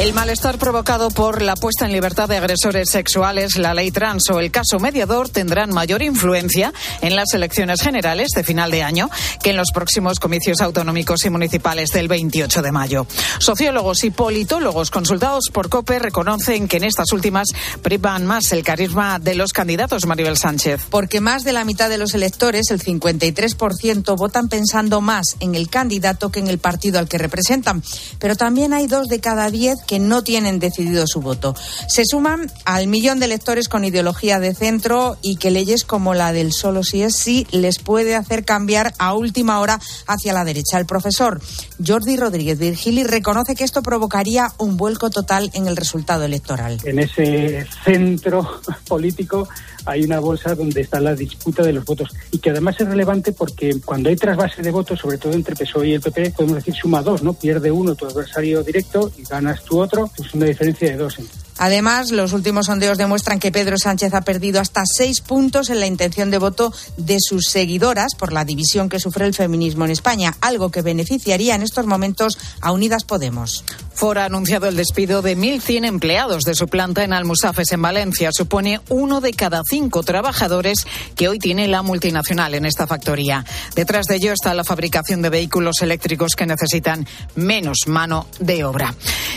El malestar provocado por la puesta en libertad de agresores sexuales, la ley trans o el caso mediador tendrán mayor influencia en las elecciones generales de final de año que en los próximos comicios autonómicos y municipales del 28 de mayo. Sociólogos y politólogos consultados por COPE reconocen que en estas últimas privan más el carisma de los candidatos, Maribel Sánchez. Porque más de la mitad de los electores, el 53%, votan pensando más en el candidato que en el partido al que representan. Pero también hay dos de cada diez que no tienen decidido su voto. Se suman al millón de electores con ideología de centro y que leyes como la del solo si es sí les puede hacer cambiar a última hora hacia la derecha. El profesor Jordi Rodríguez Virgili reconoce que esto provocaría un vuelco total en el resultado electoral. En ese centro político hay una bolsa donde está la disputa de los votos y que además es relevante porque cuando hay trasvase de votos, sobre todo entre PSOE y el PP, podemos decir suma dos, ¿no? Pierde uno tu adversario directo y ganas tu otro, es una diferencia de dos. Además, los últimos sondeos demuestran que Pedro Sánchez ha perdido hasta seis puntos en la intención de voto de sus seguidoras por la división que sufre el feminismo en España, algo que beneficiaría en estos momentos a Unidas Podemos. Fora ha anunciado el despido de 1.100 empleados de su planta en Almusafes, en Valencia. Supone uno de cada cinco trabajadores que hoy tiene la multinacional en esta factoría. Detrás de ello está la fabricación de vehículos eléctricos que necesitan menos mano de obra.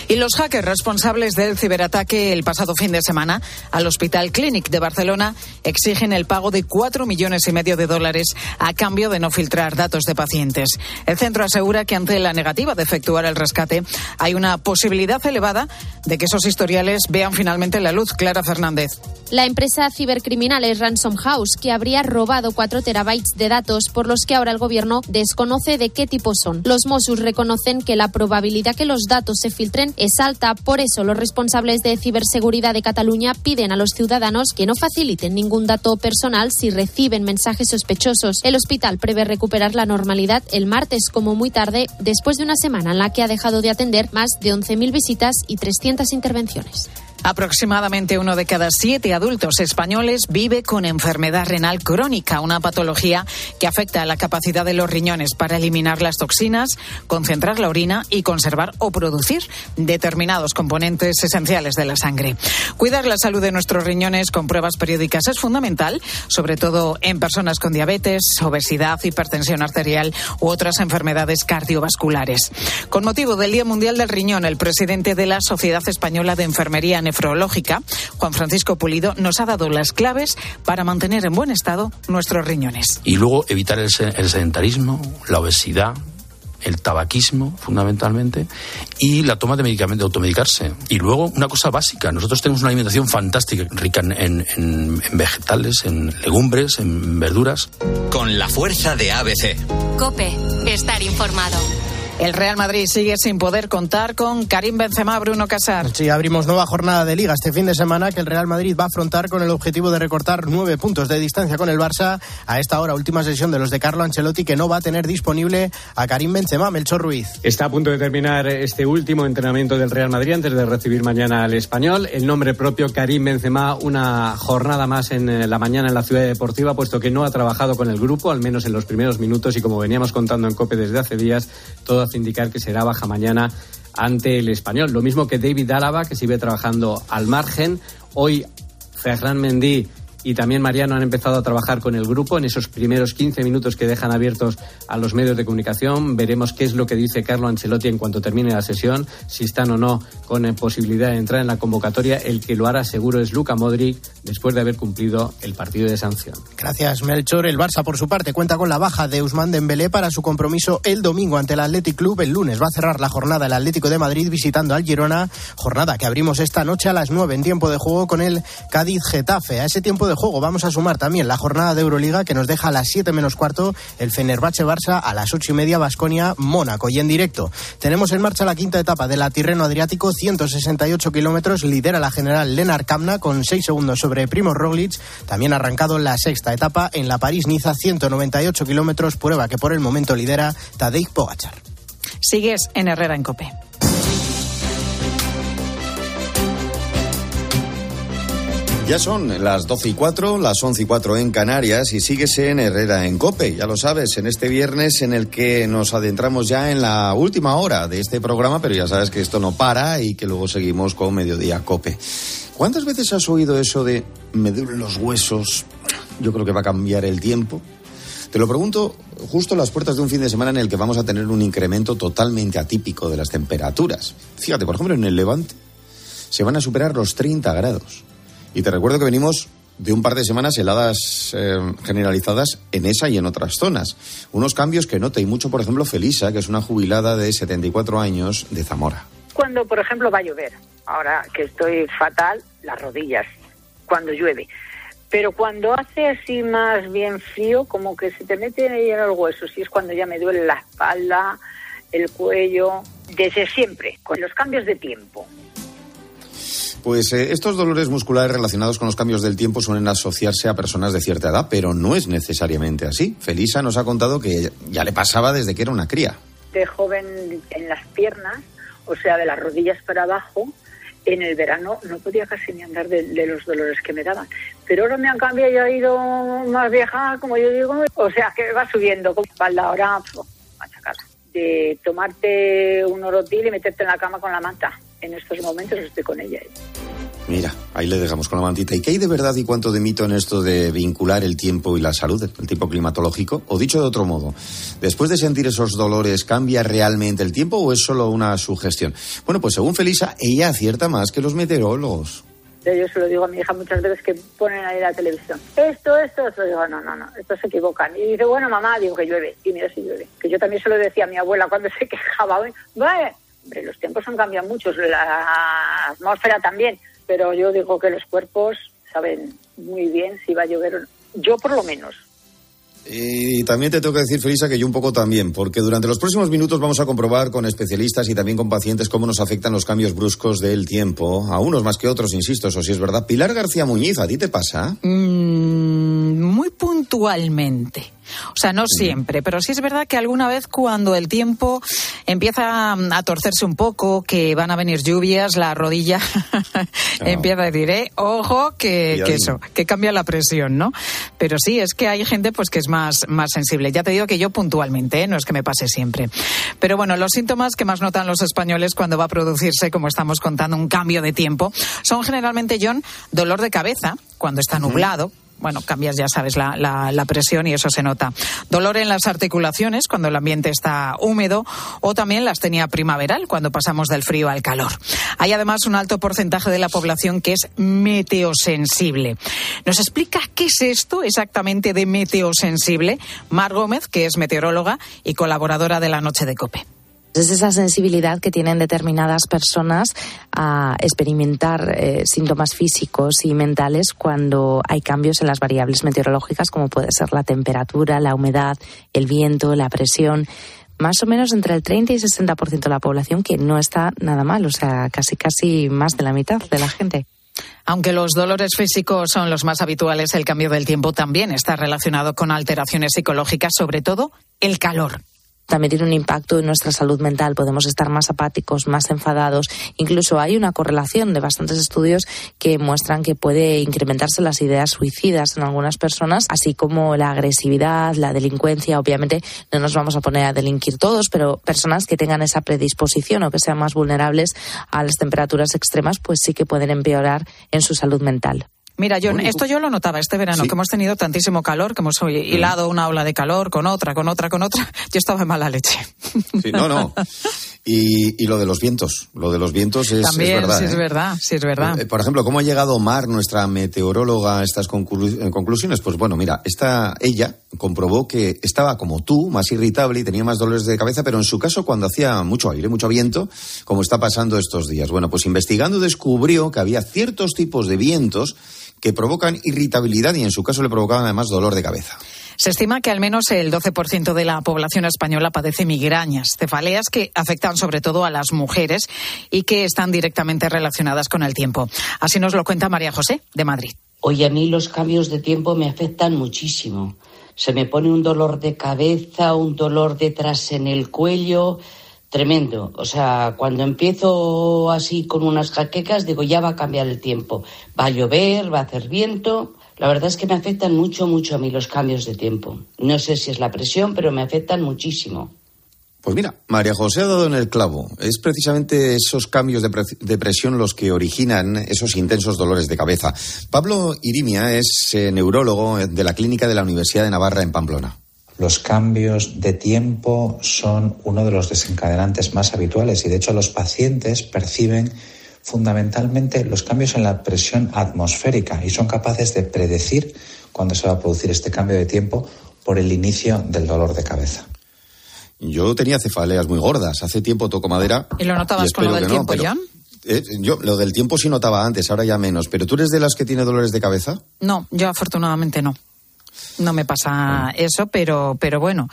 Y los hackers responsables del ciberataque el pasado fin de semana al Hospital Clínic de Barcelona exigen el pago de cuatro millones y medio de dólares a cambio de no filtrar datos de pacientes. El centro asegura que ante la negativa de efectuar el rescate hay una posibilidad elevada de que esos historiales vean finalmente la luz. Clara Fernández. La empresa cibercriminal es Ransom House, que habría robado 4 terabytes de datos por los que ahora el gobierno desconoce de qué tipo son. Los Mossos reconocen que la probabilidad que los datos se filtren es alta, por eso los responsables de ciberseguridad de Cataluña piden a los ciudadanos que no faciliten ningún dato personal si reciben mensajes sospechosos. El hospital prevé recuperar la normalidad el martes como muy tarde, después de una semana en la que ha dejado de atender más de 11.000 visitas y 300 intervenciones. Aproximadamente uno de cada siete adultos españoles vive con enfermedad renal crónica, una patología que afecta a la capacidad de los riñones para eliminar las toxinas, concentrar la orina y conservar o producir determinados componentes esenciales de la sangre. Cuidar la salud de nuestros riñones con pruebas periódicas es fundamental, sobre todo en personas con diabetes, obesidad, hipertensión arterial u otras enfermedades cardiovasculares. Con motivo del Día Mundial del Riñón, el presidente de la Sociedad Española de Enfermería nefrológica, Juan Francisco Pulido, nos ha dado las claves para mantener en buen estado nuestros riñones. Y luego evitar el, el sedentarismo, la obesidad, el tabaquismo, fundamentalmente, y la toma de medicamentos, de automedicarse. Y luego, una cosa básica, nosotros tenemos una alimentación fantástica, rica en, en, en, vegetales, en legumbres, en verduras. Con la fuerza de ABC. Cope, estar informado. El Real Madrid sigue sin poder contar con Karim Benzema, Bruno Casar. Sí, abrimos nueva jornada de liga este fin de semana que el Real Madrid va a afrontar con el objetivo de recortar nueve puntos de distancia con el Barça. A esta hora, última sesión de los de Carlo Ancelotti que no va a tener disponible a Karim Benzema, Melchor Ruiz. Está a punto de terminar este último entrenamiento del Real Madrid antes de recibir mañana al Español. El nombre propio Karim Benzema, una jornada más en la mañana en la ciudad deportiva, puesto que no ha trabajado con el grupo, al menos en los primeros minutos y como veníamos contando en COPE desde hace días, todo indicar que será baja mañana ante el español. Lo mismo que David Álava, que sigue trabajando al margen. Hoy Ferran Mendy y también Mariano han empezado a trabajar con el grupo en esos primeros 15 minutos que dejan abiertos a los medios de comunicación. Veremos qué es lo que dice Carlo Ancelotti en cuanto termine la sesión, si están o no con eh, posibilidad de entrar en la convocatoria. El que lo hará seguro es Luca Modric después de haber cumplido el partido de sanción. Gracias, Melchor. El Barça, por su parte, cuenta con la baja de Usman Dembélé para su compromiso el domingo ante el Athletic Club. El lunes va a cerrar la jornada el Atlético de Madrid visitando al Girona, jornada que abrimos esta noche a las 9 en tiempo de juego con el Cádiz Getafe. A ese tiempo de juego vamos a sumar también la jornada de Euroliga que nos deja a las 7 menos cuarto el Fenerbahce Barça a las 8 y media Basconia Mónaco y en directo. Tenemos en marcha la quinta etapa de la Tirreno Adriático, 168 kilómetros, lidera la general Lenar Kamna con 6 segundos sobre Primo Roglic, también ha arrancado la sexta etapa en la París-Niza, 198 kilómetros, prueba que por el momento lidera Tadej Pogachar. Sigues en Herrera en Cope. Ya son las 12 y 4, las 11 y 4 en Canarias y síguese en Herrera en Cope, ya lo sabes, en este viernes en el que nos adentramos ya en la última hora de este programa, pero ya sabes que esto no para y que luego seguimos con Mediodía Cope. ¿Cuántas veces has oído eso de me duelen los huesos? Yo creo que va a cambiar el tiempo. Te lo pregunto justo a las puertas de un fin de semana en el que vamos a tener un incremento totalmente atípico de las temperaturas. Fíjate, por ejemplo, en el Levante se van a superar los 30 grados. Y te recuerdo que venimos de un par de semanas heladas eh, generalizadas en esa y en otras zonas. Unos cambios que nota y mucho, por ejemplo, Felisa, que es una jubilada de 74 años de Zamora. Cuando, por ejemplo, va a llover, ahora que estoy fatal, las rodillas, cuando llueve. Pero cuando hace así más bien frío, como que se te mete en los huesos, y es cuando ya me duele la espalda, el cuello, desde siempre, con los cambios de tiempo. Pues eh, estos dolores musculares relacionados con los cambios del tiempo suelen asociarse a personas de cierta edad, pero no es necesariamente así. Felisa nos ha contado que ya le pasaba desde que era una cría. De joven en las piernas, o sea, de las rodillas para abajo, en el verano no podía casi ni andar de, los dolores que me daban. Pero ahora me han cambiado y ha ido más vieja, como yo digo, o sea, que va subiendo con espalda ahora machacada. De tomarte un orotil y meterte en la cama con la manta en estos momentos estoy con ella. Mira, ahí le dejamos con la mantita. ¿Y qué hay de verdad y cuánto de mito en esto de vincular el tiempo y la salud, el tipo climatológico? O dicho de otro modo, después de sentir esos dolores, ¿cambia realmente el tiempo o es solo una sugestión? Bueno, pues según Felisa, ella acierta más que los meteorólogos. Yo se lo digo a mi hija muchas veces que ponen ahí la televisión. Esto, esto, esto. Digo, no, no, no, esto se equivocan. Y dice, bueno, mamá, digo que llueve. Y mira si llueve. Que yo también se lo decía a mi abuela cuando se quejaba. Vale, Hombre, los tiempos han cambiado mucho, la atmósfera también, pero yo digo que los cuerpos saben muy bien si va a llover o no. Yo por lo menos. Y también te tengo que decir, Felisa, que yo un poco también, porque durante los próximos minutos vamos a comprobar con especialistas y también con pacientes cómo nos afectan los cambios bruscos del tiempo, a unos más que otros, insisto, eso sí es verdad. Pilar García Muñiz, ¿a ti te pasa? Mm, muy puntualmente. O sea, no siempre, pero sí es verdad que alguna vez cuando el tiempo empieza a torcerse un poco, que van a venir lluvias, la rodilla empieza a decir, eh, ojo, que, eso, que cambia la presión, ¿no? Pero sí, es que hay gente pues que es más, más sensible. Ya te digo que yo puntualmente, ¿eh? no es que me pase siempre. Pero bueno, los síntomas que más notan los españoles cuando va a producirse, como estamos contando, un cambio de tiempo, son generalmente, John, dolor de cabeza, cuando está nublado, bueno, cambias, ya sabes, la, la, presión y eso se nota. Dolor en las articulaciones cuando el ambiente está húmedo o también la astenia primaveral cuando pasamos del frío al calor. Hay además un alto porcentaje de la población que es meteosensible. ¿Nos explica qué es esto exactamente de meteosensible? Mar Gómez, que es meteoróloga y colaboradora de la Noche de Cope. Es esa sensibilidad que tienen determinadas personas a experimentar eh, síntomas físicos y mentales cuando hay cambios en las variables meteorológicas, como puede ser la temperatura, la humedad, el viento, la presión. Más o menos entre el 30 y 60% de la población, que no está nada mal, o sea, casi casi más de la mitad de la gente. Aunque los dolores físicos son los más habituales, el cambio del tiempo también está relacionado con alteraciones psicológicas, sobre todo el calor también tiene un impacto en nuestra salud mental. Podemos estar más apáticos, más enfadados. Incluso hay una correlación de bastantes estudios que muestran que puede incrementarse las ideas suicidas en algunas personas, así como la agresividad, la delincuencia. Obviamente no nos vamos a poner a delinquir todos, pero personas que tengan esa predisposición o que sean más vulnerables a las temperaturas extremas, pues sí que pueden empeorar en su salud mental. Mira, John, esto yo lo notaba este verano, que hemos tenido tantísimo calor, que hemos hilado una ola de calor con otra, con otra, con otra. Yo estaba en mala leche. Sí, no, no. Y, lo de los vientos, lo de los vientos es, También, verdad. Sí, es ¿eh? verdad, sí, es verdad. Eh, por ejemplo, ¿cómo ha llegado Mar, nuestra meteoróloga, a estas conclusiones? Pues bueno, mira, esta, ella comprobó que estaba como tú, más irritable y tenía más dolores de cabeza, pero en su caso cuando hacía mucho aire, mucho viento, como está pasando estos días. Bueno, pues investigando descubrió que había ciertos tipos de vientos que provocan irritabilidad y en su caso le provocaban además dolor de cabeza. Se estima que al menos el 12% de la población española padece migrañas, cefaleas que afectan sobre todo a las mujeres y que están directamente relacionadas con el tiempo. Así nos lo cuenta María José, de Madrid. Hoy a mí los cambios de tiempo me afectan muchísimo. Se me pone un dolor de cabeza, un dolor detrás en el cuello, tremendo. O sea, cuando empiezo así con unas jaquecas, digo, ya va a cambiar el tiempo. Va a llover, va a hacer viento. La verdad es que me afectan mucho, mucho a mí los cambios de tiempo. No sé si es la presión, pero me afectan muchísimo. Pues mira, María José ha dado en el clavo. Es precisamente esos cambios de, de, presión los que originan esos intensos dolores de cabeza. Pablo Irimia es eh, neurólogo de la Clínica de la Universidad de Navarra en Pamplona. Los cambios de tiempo son uno de los desencadenantes más habituales y de hecho los pacientes perciben fundamentalmente los cambios en la presión atmosférica y son capaces de predecir cuándo se va a producir este cambio de tiempo por el inicio del dolor de cabeza. Yo tenía cefaleas muy gordas. Hace tiempo toco madera. ¿Y lo notabas con lo del tiempo, John? Eh, yo lo del tiempo sí notaba antes, ahora ya menos. ¿Pero tú eres de las que tiene dolores de cabeza? No, yo afortunadamente no. No me pasa eso, pero, pero bueno,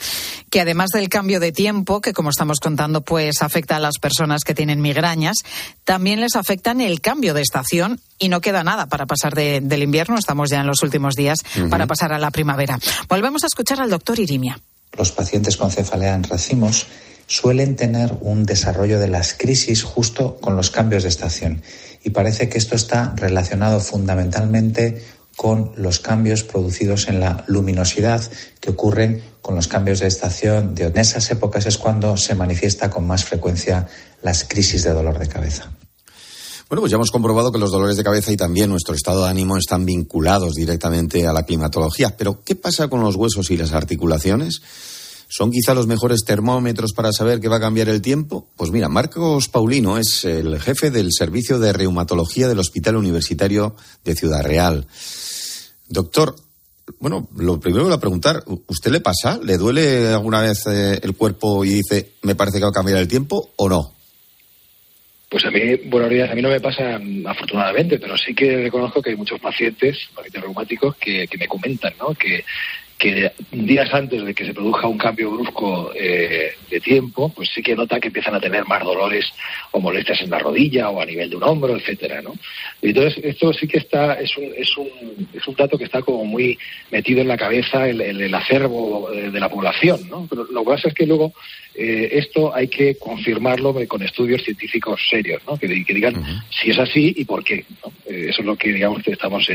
que además del cambio de tiempo, que como estamos contando, pues afecta a las personas que tienen migrañas, también les afectan el cambio de estación y no queda nada para pasar del invierno, estamos ya en los últimos días, para pasar a la primavera. Volvemos a escuchar al doctor Irimia. Los pacientes con cefalea en racimos suelen tener un desarrollo de las crisis justo con los cambios de estación y parece que esto está relacionado fundamentalmente con los cambios producidos en la luminosidad que ocurren con los cambios de estación. De en esas épocas es cuando se manifiesta con más frecuencia las crisis de dolor de cabeza. Bueno, pues ya hemos comprobado que los dolores de cabeza y también nuestro estado de ánimo están vinculados directamente a la climatología. Pero, ¿qué pasa con los huesos y las articulaciones? ¿Son quizá los mejores termómetros para saber que va a cambiar el tiempo? Pues mira, Marcos Paulino es el jefe del Servicio de Reumatología del Hospital Universitario de Ciudad Real. Doctor, bueno, lo primero que voy a preguntar, ¿usted le pasa? ¿Le duele alguna vez eh, el cuerpo y dice, me parece que va a cambiar el tiempo o no? Pues a mí, bueno, a mí no me pasa mm, afortunadamente, pero sí que reconozco que hay muchos pacientes, pacientes reumáticos, que, que me comentan, ¿no? Que, que días antes de que se produzca un cambio brusco eh, de tiempo, pues sí que nota que empiezan a tener más dolores o molestias en la rodilla o a nivel de un hombro, etcétera, ¿no? Entonces esto sí que está es un, es un, es un dato que está como muy metido en la cabeza, en, el acervo de la población, ¿no? Pero lo que pasa es que luego eh, esto hay que confirmarlo con estudios científicos serios, ¿no? Que, digan si es así y por qué. Eh, eso es lo que digamos que estamos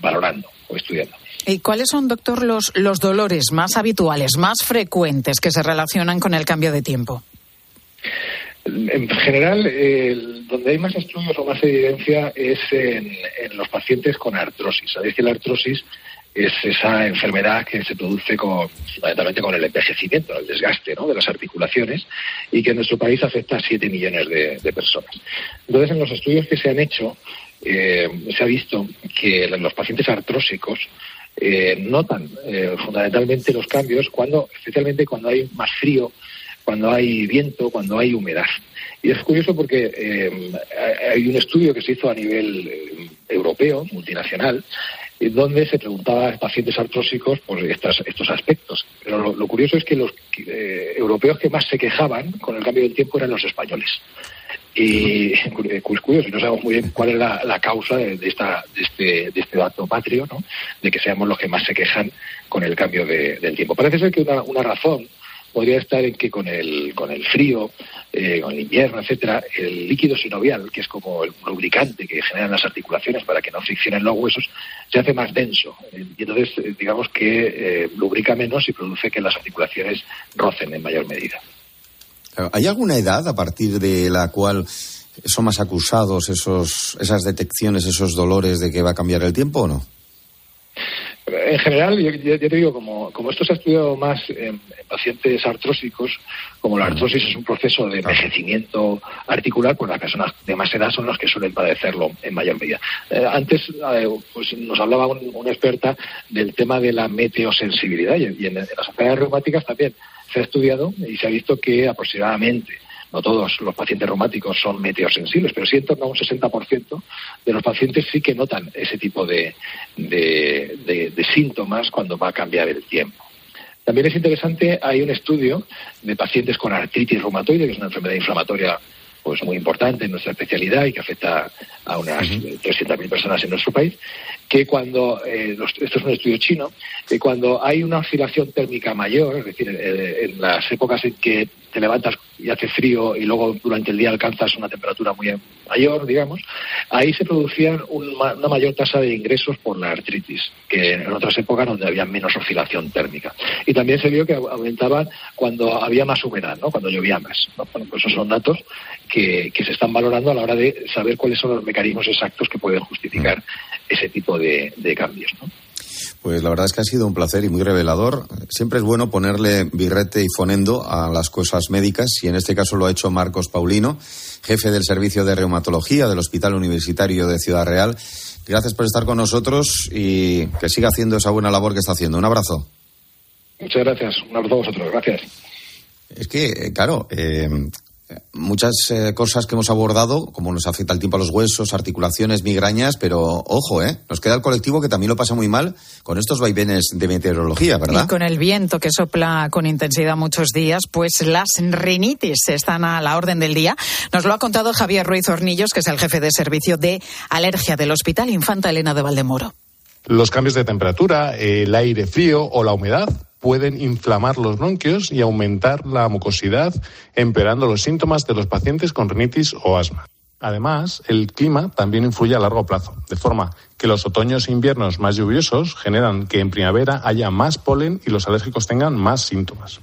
valorando o estudiando. ¿Y cuáles son, doctor, los, los dolores más habituales, más frecuentes que se relacionan con el cambio de tiempo? En general, donde hay más estudios o más evidencia es en, los pacientes con artrosis. Sabéis que la artrosis es esa enfermedad que se produce con, fundamentalmente con el envejecimiento, el desgaste ¿no? de las articulaciones y que en nuestro país afecta a 7 millones de, personas. Entonces, en los estudios que se han hecho, eh, se ha visto que los pacientes artrósicos eh, notan eh, fundamentalmente los cambios cuando, especialmente cuando hay más frío, cuando hay viento, cuando hay humedad. Y es curioso porque eh, hay un estudio que se hizo a nivel europeo, multinacional, donde se preguntaba a pacientes artrósicos por estas, estos aspectos. Pero lo, curioso es que los europeos que más se quejaban con el cambio del tiempo eran los españoles. Y curioso, no sabemos muy bien cuál es la, causa de, esta, de, este, de este dato patrio, ¿no? de que seamos los que más se quejan con el cambio del tiempo. Parece ser que una, razón podría estar en que con el, con el frío, eh, con el invierno, etcétera, el líquido sinovial, que es como el lubricante que generan las articulaciones para que no friccionen los huesos, se hace más denso. Y entonces, eh, digamos que eh, lubrica menos y produce que las articulaciones rocen en mayor medida. ¿Hay alguna edad a partir de la cual son más acusados esos, esas detecciones, esos dolores de que va a cambiar el tiempo o no? En general, yo, te digo, como, como esto se ha estudiado más en, pacientes artrósicos, como la artrosis es un proceso de envejecimiento articular, pues las personas de más edad son las que suelen padecerlo en mayor medida. Eh, antes eh, pues nos hablaba una experta del tema de la meteosensibilidad y, en, las enfermedades reumáticas también se ha estudiado y se ha visto que aproximadamente no todos los pacientes reumáticos son meteosensibles, pero sí en torno a un 60% de los pacientes sí que notan ese tipo de, síntomas cuando va a cambiar el tiempo. También es interesante, hay un estudio de pacientes con artritis reumatoide, que es una enfermedad inflamatoria pues muy importante en nuestra especialidad y que afecta a unas 300.000 personas en nuestro país, que cuando, eh, esto es un estudio chino, que cuando hay una oscilación térmica mayor, es decir, eh, en las épocas en que te levantas y hace frío y luego durante el día alcanzas una temperatura muy mayor, digamos, ahí se producían una mayor tasa de ingresos por la artritis que en otras épocas donde había menos oscilación térmica. Y también se vio que aumentaban cuando había más humedad, ¿no? cuando llovía más. Bueno, pues esos son datos que, se están valorando a la hora de saber cuáles son los mecanismos exactos que pueden justificar ese tipo de cambios. ¿no? Pues la verdad es que ha sido un placer y muy revelador. Siempre es bueno ponerle birrete y fonendo a las cosas médicas y en este caso lo ha hecho Marcos Paulino, jefe del Servicio de Reumatología del Hospital Universitario de Ciudad Real. Gracias por estar con nosotros y que siga haciendo esa buena labor que está haciendo. Un abrazo. Muchas gracias. Un abrazo a vosotros. Gracias. Es que, eh, claro, eh, muchas eh, cosas que hemos abordado, como nos afecta el tiempo a los huesos, articulaciones, migrañas, pero ojo, ¿eh? Nos queda el colectivo que también lo pasa muy mal con estos vaivenes de meteorología, ¿verdad? Y con el viento que sopla con intensidad muchos días, pues las rinitis están a la orden del día. Nos lo ha contado Javier Ruiz Hornillos, que es el jefe de servicio de alergia del Hospital Infanta Elena de Valdemoro. Los cambios de temperatura, el aire frío o la humedad pueden inflamar los bronquios y aumentar la mucosidad, empeorando los síntomas de los pacientes con rinitis o asma. Además, el clima también influye a largo plazo, de forma que los otoños e inviernos más lluviosos generan que en primavera haya más polen y los alérgicos tengan más síntomas.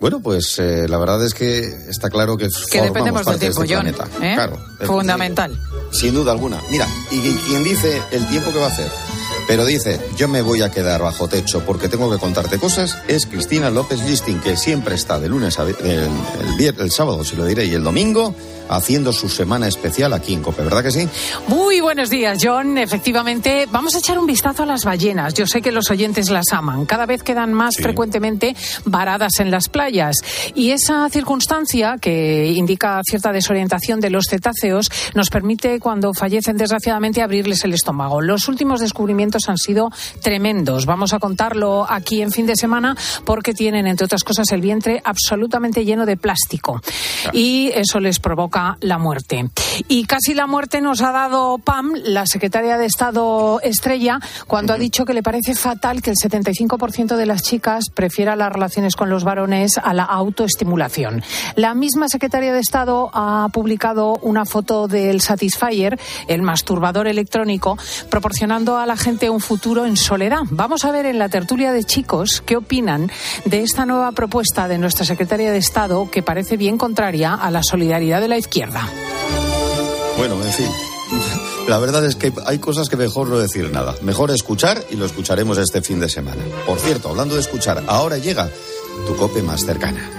Bueno, pues eh, la verdad es que está claro que, que dependemos del tiempo, de este ¿eh? Claro, Fundamental. Sin duda alguna. Mira, y quien dice el tiempo que va a hacer pero dice, yo me voy a quedar bajo techo porque tengo que contarte cosas, es Cristina López Listing, que siempre está de lunes a el, el, el sábado, si lo diré, y el domingo haciendo su semana especial aquí en COPE, ¿verdad que sí? Muy buenos días, John. Efectivamente, vamos a echar un vistazo a las ballenas. Yo sé que los oyentes las aman. Cada vez quedan más frecuentemente varadas en las playas. Y esa circunstancia que indica cierta desorientación de los cetáceos nos permite, cuando fallecen desgraciadamente, abrirles el estómago. Los últimos descubrimientos han sido tremendos. Vamos a contarlo aquí en fin de semana porque tienen, entre otras cosas, el vientre absolutamente lleno de plástico. Y eso les provoca la muerte. Y casi la muerte nos ha dado Pam, la secretaria de Estado Estrella, cuando ha dicho que le parece fatal que el 75% de las chicas prefiera las relaciones con los varones a la autoestimulación. La misma secretaria de Estado ha publicado una foto del Satisfyer, el masturbador electrónico, proporcionando a la gente un futuro en soledad. Vamos a ver en la tertulia de chicos qué opinan de esta nueva propuesta de nuestra secretaria de Estado que parece bien contraria a la solidaridad de la izquierda. Bueno, en fin. La verdad es que hay cosas que mejor no decir nada. Mejor escuchar y lo escucharemos este fin de semana. Por cierto, hablando de escuchar, ahora llega tu cope más cercana.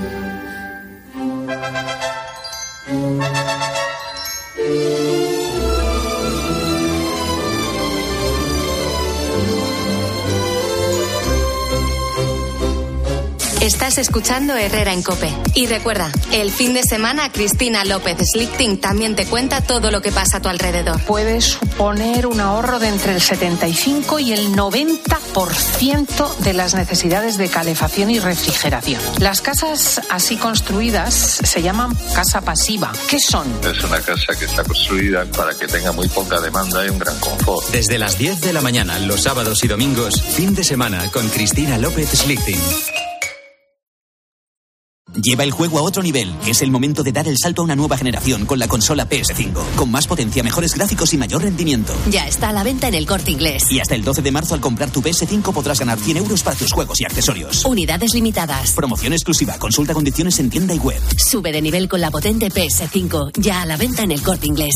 Estás escuchando Herrera en Cope. Y recuerda, el fin de semana Cristina López Slichting también te cuenta todo lo que pasa a tu alrededor. Puede suponer un ahorro de entre el 75 y el 90% de las necesidades de calefacción y refrigeración. Las casas así construidas se llaman casa pasiva. ¿Qué son? Es una casa que está construida para que tenga muy poca demanda y un gran confort. Desde las 10 de la mañana, los sábados y domingos, fin de semana con Cristina López Slichting. Lleva el juego a otro nivel. Es el momento de dar el salto a una nueva generación con la consola PS5. Con más potencia, mejores gráficos y mayor rendimiento. Ya está a la venta en el corte inglés. Y hasta el 12 de marzo, al comprar tu PS5, podrás ganar 100 euros para tus juegos y accesorios. Unidades limitadas. Promoción exclusiva. Consulta condiciones en tienda y web. Sube de nivel con la potente PS5. Ya a la venta en el corte inglés.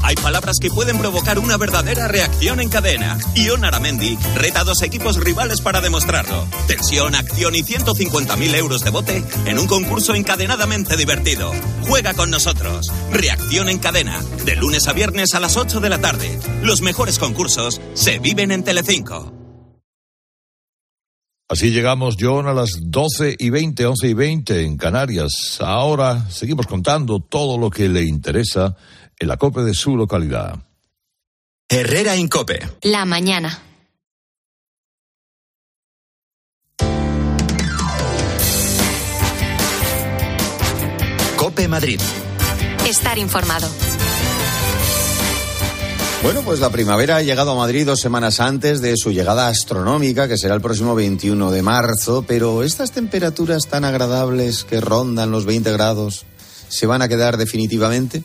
Hay palabras que pueden provocar una verdadera reacción en cadena. Ion Aramendi reta a dos equipos rivales para demostrarlo. Tensión, acción y 150.000 euros de bote en un concurso encadenadamente divertido. Juega con nosotros. Reacción en cadena. De lunes a viernes a las 8 de la tarde. Los mejores concursos se viven en Telecinco. Así llegamos, John, a las 12 y 20, 11 y 20 en Canarias. Ahora seguimos contando todo lo que le interesa en la COPE de su localidad. Herrera Incope. La mañana. Cope Madrid. Estar informado. Bueno, pues la primavera ha llegado a Madrid dos semanas antes de su llegada astronómica, que será el próximo 21 de marzo, pero estas temperaturas tan agradables que rondan los 20 grados, ¿se van a quedar definitivamente?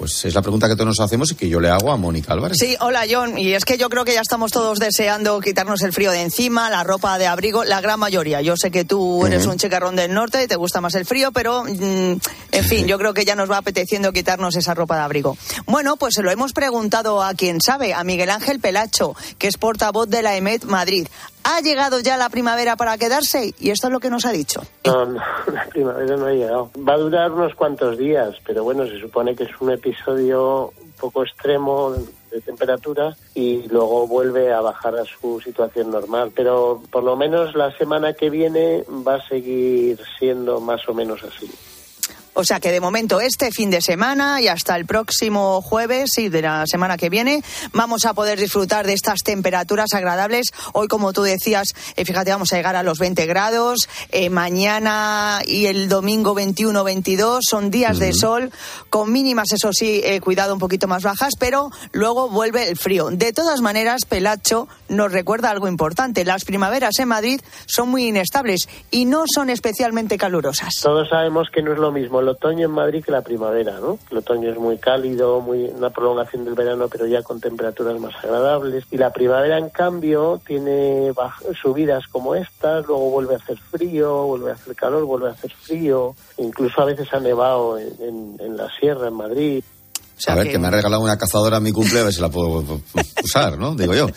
Pues es la pregunta que todos nos hacemos y que yo le hago a Mónica Álvarez. Sí, hola John. Y es que yo creo que ya estamos todos deseando quitarnos el frío de encima, la ropa de abrigo, la gran mayoría. Yo sé que tú eres un chicarrón del norte y te gusta más el frío, pero mm, en fin, yo creo que ya nos va apeteciendo quitarnos esa ropa de abrigo. Bueno, pues se lo hemos preguntado a quien sabe, a Miguel Ángel Pelacho, que es portavoz de la EMET Madrid. ¿Ha llegado ya la primavera para quedarse? Y esto es lo que nos ha dicho. No, no, la primavera no ha llegado. Va a durar unos cuantos días, pero bueno, se supone que es un episodio un poco extremo de temperatura y luego vuelve a bajar a su situación normal. Pero por lo menos la semana que viene va a seguir siendo más o menos así. O sea que de momento este fin de semana y hasta el próximo jueves y de la semana que viene vamos a poder disfrutar de estas temperaturas agradables. Hoy, como tú decías, eh, fíjate, vamos a llegar a los 20 grados. Eh, mañana y el domingo 21-22 son días de sol con mínimas, eso sí, eh, cuidado un poquito más bajas, pero luego vuelve el frío. De todas maneras, Pelacho nos recuerda algo importante. Las primaveras en Madrid son muy inestables y no son especialmente calurosas. Todos sabemos que no es lo mismo otoño en Madrid que la primavera, ¿no? El otoño es muy cálido, muy una prolongación del verano, pero ya con temperaturas más agradables. Y la primavera, en cambio, tiene subidas como estas, luego vuelve a hacer frío, vuelve a hacer calor, vuelve a hacer frío. Incluso a veces ha nevado en, en- en la sierra, en Madrid. A ver, que... me ha regalado una cazadora a mi cumple, a ver si la puedo usar, ¿no? Digo yo.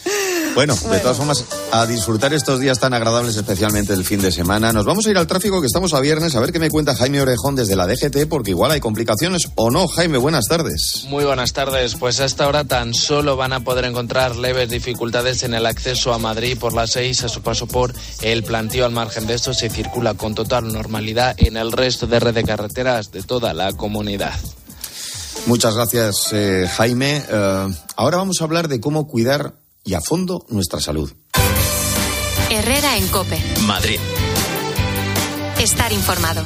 Bueno, de todas formas, a disfrutar estos días tan agradables, especialmente el fin de semana. Nos vamos a ir al tráfico, que estamos a viernes, a ver qué me cuenta Jaime Orejón desde la DGT, porque igual hay complicaciones o no. Jaime, buenas tardes. Muy buenas tardes. Pues a esta hora tan solo van a poder encontrar leves dificultades en el acceso a Madrid por las 6 a su paso por el plantío. Al margen de esto se circula con total normalidad en el resto de red de carreteras de toda la comunidad. Muchas gracias, eh, Jaime. Eh, ahora vamos a hablar de cómo cuidar y a fondo nuestra salud. Herrera en Cope. Madrid. Estar informado.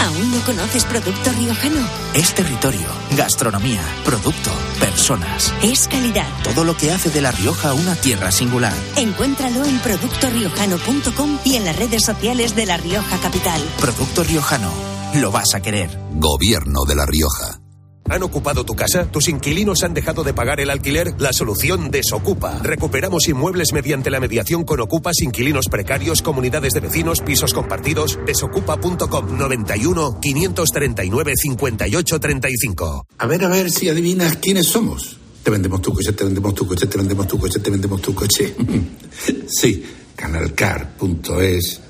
¿Aún no conoces Producto Riojano? Es territorio, gastronomía, producto, personas. Es calidad. Todo lo que hace de La Rioja una tierra singular. Encuéntralo en productoriojano.com y en las redes sociales de La Rioja Capital. Producto Riojano. Lo vas a querer. Gobierno de La Rioja. ¿Han ocupado tu casa? ¿Tus inquilinos han dejado de pagar el alquiler? La solución desocupa. Recuperamos inmuebles mediante la mediación con ocupas, inquilinos precarios, comunidades de vecinos, pisos compartidos. Desocupa.com 91 539 58 35. A ver, a ver si adivinas quiénes somos. Te vendemos tu coche, te vendemos tu coche, te vendemos tu coche, te vendemos tu coche. sí, canalcar.es.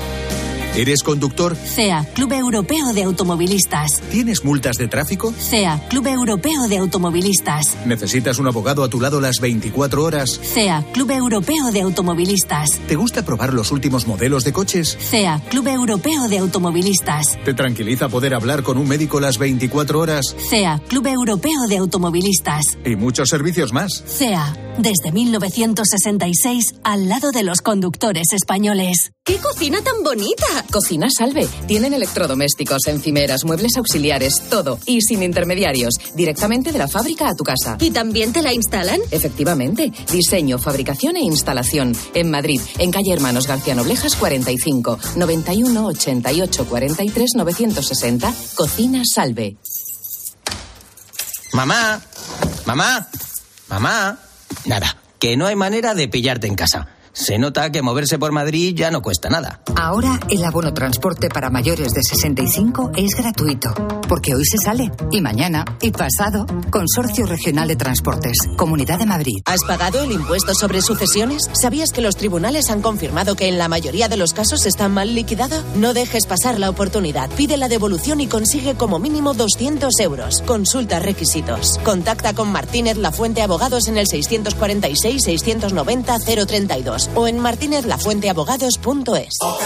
¿Eres conductor? CEA, Club Europeo de Automovilistas. ¿Tienes multas de tráfico? CEA, Club Europeo de Automovilistas. ¿Necesitas un abogado a tu lado las 24 horas? CEA, Club Europeo de Automovilistas. ¿Te gusta probar los últimos modelos de coches? CEA, Club Europeo de Automovilistas. ¿Te tranquiliza poder hablar con un médico las 24 horas? CEA, Club Europeo de Automovilistas. Y muchos servicios más. CEA, desde 1966 al lado de los conductores españoles. ¡Qué cocina tan bonita! Cocina Salve. Tienen electrodomésticos, encimeras, muebles auxiliares, todo. Y sin intermediarios. Directamente de la fábrica a tu casa. ¿Y también te la instalan? Efectivamente. Diseño, fabricación e instalación. En Madrid, en calle Hermanos García Noblejas 45, 91 88 43 960. Cocina Salve. Mamá, mamá, mamá. Nada, que no hay manera de pillarte en casa. Se nota que moverse por Madrid ya no cuesta nada. Ahora el abono transporte para mayores de 65 es gratuito, porque hoy se sale, y mañana, y pasado. Consorcio Regional de Transportes, Comunidad de Madrid. ¿Has pagado el impuesto sobre sucesiones? ¿Sabías que los tribunales han confirmado que en la mayoría de los casos está mal liquidado? No dejes pasar la oportunidad. Pide la devolución y consigue como mínimo 200 euros. Consulta requisitos. Contacta con Martínez La Fuente Abogados en el 646 690 032 o en martinezlafuenteabogados.es.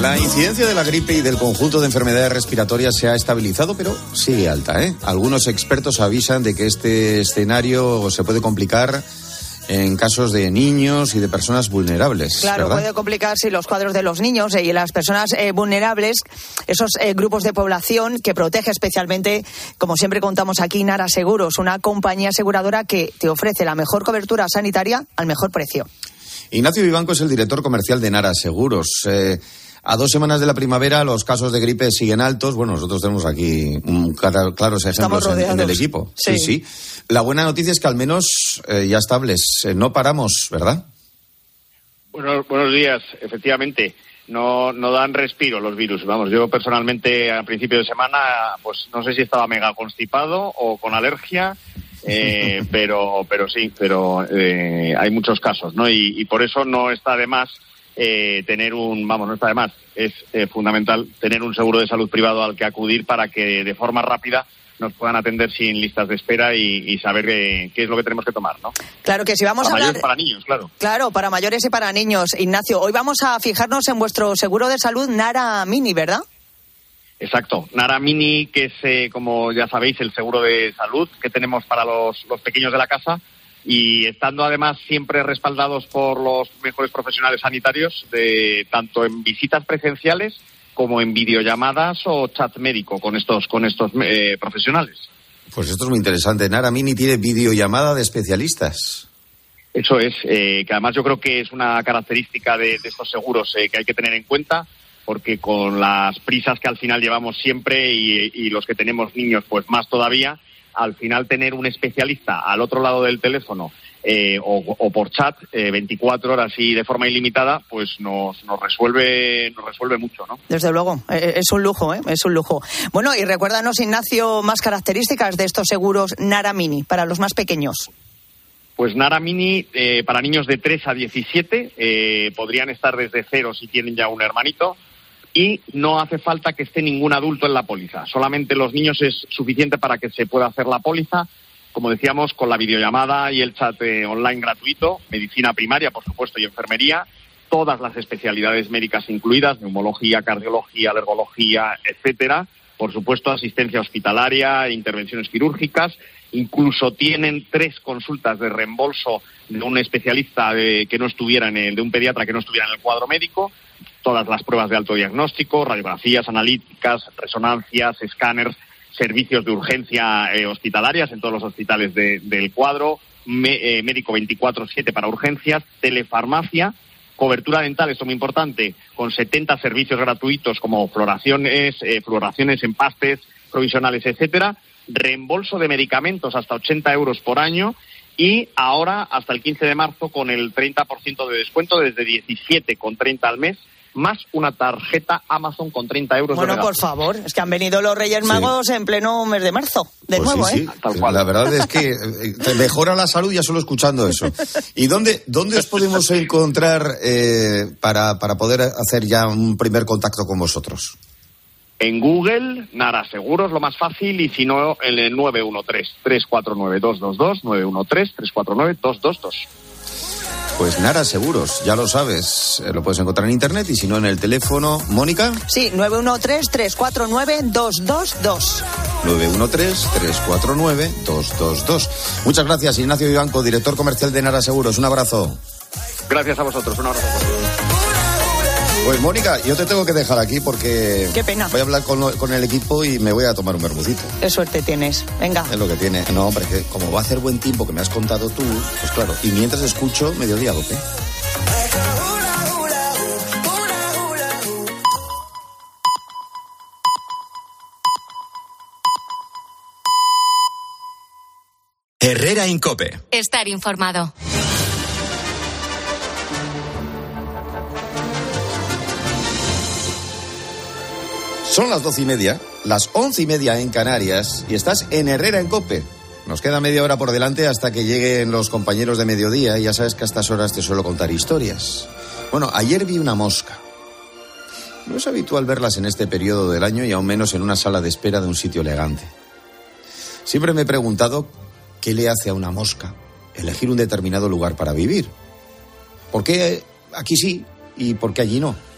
La incidencia de la gripe y del conjunto de enfermedades respiratorias se ha estabilizado, pero sigue alta. ¿eh? Algunos expertos avisan de que este escenario se puede complicar en casos de niños y de personas vulnerables. Claro, ¿verdad? puede complicarse los cuadros de los niños eh, y las personas eh, vulnerables, esos eh, grupos de población que protege especialmente, como siempre contamos aquí, Nara Seguros, una compañía aseguradora que te ofrece la mejor cobertura sanitaria al mejor precio. Ignacio Vivanco es el director comercial de Nara Seguros. Eh, a dos semanas de la primavera los casos de gripe siguen altos. Bueno, nosotros tenemos aquí claros ejemplos en, en el equipo. Sí. sí, sí. La buena noticia es que al menos eh, ya estables. Eh, no paramos, ¿verdad? Bueno, buenos días, efectivamente. No, no dan respiro los virus. Vamos, yo personalmente a principio de semana, pues no sé si estaba mega constipado o con alergia, eh, pero, pero sí, pero eh, hay muchos casos, ¿no? Y, y por eso no está de más eh, tener un, vamos, no está de más, es eh, fundamental tener un seguro de salud privado al que acudir para que de forma rápida nos puedan atender sin listas de espera y, y saber eh, qué es lo que tenemos que tomar, ¿no? Claro que si vamos para a hablar... mayores, para niños, claro. Claro, para mayores y para niños. Ignacio, hoy vamos a fijarnos en vuestro seguro de salud Nara Mini, ¿verdad? Exacto. Nara Mini, que es, eh, como ya sabéis, el seguro de salud que tenemos para los, los pequeños de la casa y estando además siempre respaldados por los mejores profesionales sanitarios, de, tanto en visitas presenciales como en videollamadas o chat médico con estos, con estos eh, profesionales. Pues esto es muy interesante. Nara Mini tiene videollamada de especialistas. Eso es, eh, que además yo creo que es una característica de, de estos seguros eh, que hay que tener en cuenta, porque con las prisas que al final llevamos siempre y, y los que tenemos niños, pues más todavía, al final tener un especialista al otro lado del teléfono eh, o, o por chat eh, 24 horas y de forma ilimitada, pues nos, nos resuelve nos resuelve mucho, ¿no? Desde luego, eh, es un lujo, ¿eh? es un lujo. Bueno, y recuérdanos, Ignacio, más características de estos seguros Nara Mini para los más pequeños. Pues Nara Mini, eh, para niños de 3 a 17, eh, podrían estar desde cero si tienen ya un hermanito. Y no hace falta que esté ningún adulto en la póliza. Solamente los niños es suficiente para que se pueda hacer la póliza. Como decíamos, con la videollamada y el chat eh, online gratuito, medicina primaria, por supuesto, y enfermería, todas las especialidades médicas incluidas, neumología, cardiología, alergología, etcétera. Por supuesto, asistencia hospitalaria, intervenciones quirúrgicas. Incluso tienen tres consultas de reembolso de un especialista de, que no estuviera en el, de un pediatra que no estuviera en el cuadro médico. Todas las pruebas de alto diagnóstico, radiografías analíticas, resonancias, escáneres, servicios de urgencia eh, hospitalarias en todos los hospitales de- del cuadro, eh, médico 24-7 para urgencias, telefarmacia, cobertura dental, esto es muy importante, con 70 servicios gratuitos como floraciones, eh, empastes provisionales, etcétera, reembolso de medicamentos hasta 80 euros por año y ahora hasta el 15 de marzo con el 30% de descuento desde 17,30 al mes más una tarjeta Amazon con 30 euros Bueno, de por favor, es que han venido los Reyes Magos en pleno mes de marzo, de Pues nuevo, sí, ¿eh? sí. La verdad es que eh, te mejora la salud ya solo escuchando eso. ¿Y dónde, dónde os podemos encontrar eh, para, para poder hacer ya un primer contacto con vosotros? En Google, Nara Seguros, lo más fácil, y si no, en el 913-349-222, 913-349-222. Pues Nara Seguros, ya lo sabes, eh, lo puedes encontrar en internet y si no en el teléfono. Mónica. Sí, 913-349-222. 913-349-222. Muchas gracias, Ignacio Vivanco, director comercial de Nara Seguros. Un abrazo. Gracias a vosotros, un abrazo. Pues Mónica, yo te tengo que dejar aquí porque Qué pena. voy a hablar con, lo- con el equipo y me voy a tomar un bermucito. Qué suerte tienes. Venga. Es lo que tiene. No, hombre, que como va a hacer buen tiempo que me has contado tú, pues claro. Y mientras escucho, mediodía, Lope. Herrera Incope. Estar informado. Son las doce y media, las once y media en Canarias y estás en Herrera en Cope. Nos queda media hora por delante hasta que lleguen los compañeros de mediodía y ya sabes que a estas horas te suelo contar historias. Bueno, ayer vi una mosca. No es habitual verlas en este periodo del año y aún menos en una sala de espera de un sitio elegante. Siempre me he preguntado qué le hace a una mosca elegir un determinado lugar para vivir. ¿Por qué aquí sí y por qué allí no?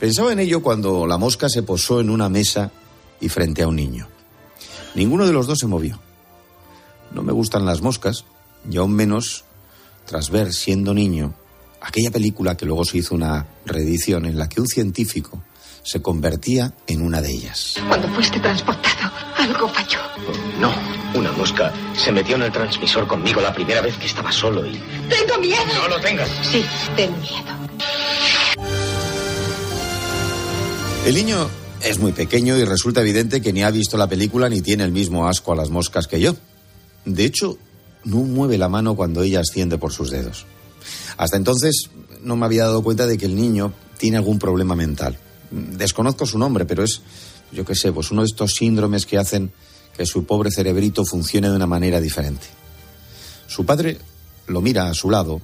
Pensaba en ello cuando la mosca se posó en una mesa y frente a un niño. Ninguno de los dos se movió. No me gustan las moscas, y aún menos tras ver, siendo niño, aquella película que luego se hizo una reedición en la que un científico se convertía en una de ellas. Cuando fuiste transportado, algo falló. No, una mosca se metió en el transmisor conmigo la primera vez que estaba solo y... ¡Tengo miedo! No lo tengas. Sí, ten miedo. El niño es muy pequeño y resulta evidente que ni ha visto la película ni tiene el mismo asco a las moscas que yo. De hecho, no mueve la mano cuando ella asciende por sus dedos. Hasta entonces no me había dado cuenta de que el niño tiene algún problema mental. Desconozco su nombre, pero es, yo qué sé, pues uno de estos síndromes que hacen que su pobre cerebrito funcione de una manera diferente. Su padre lo mira a su lado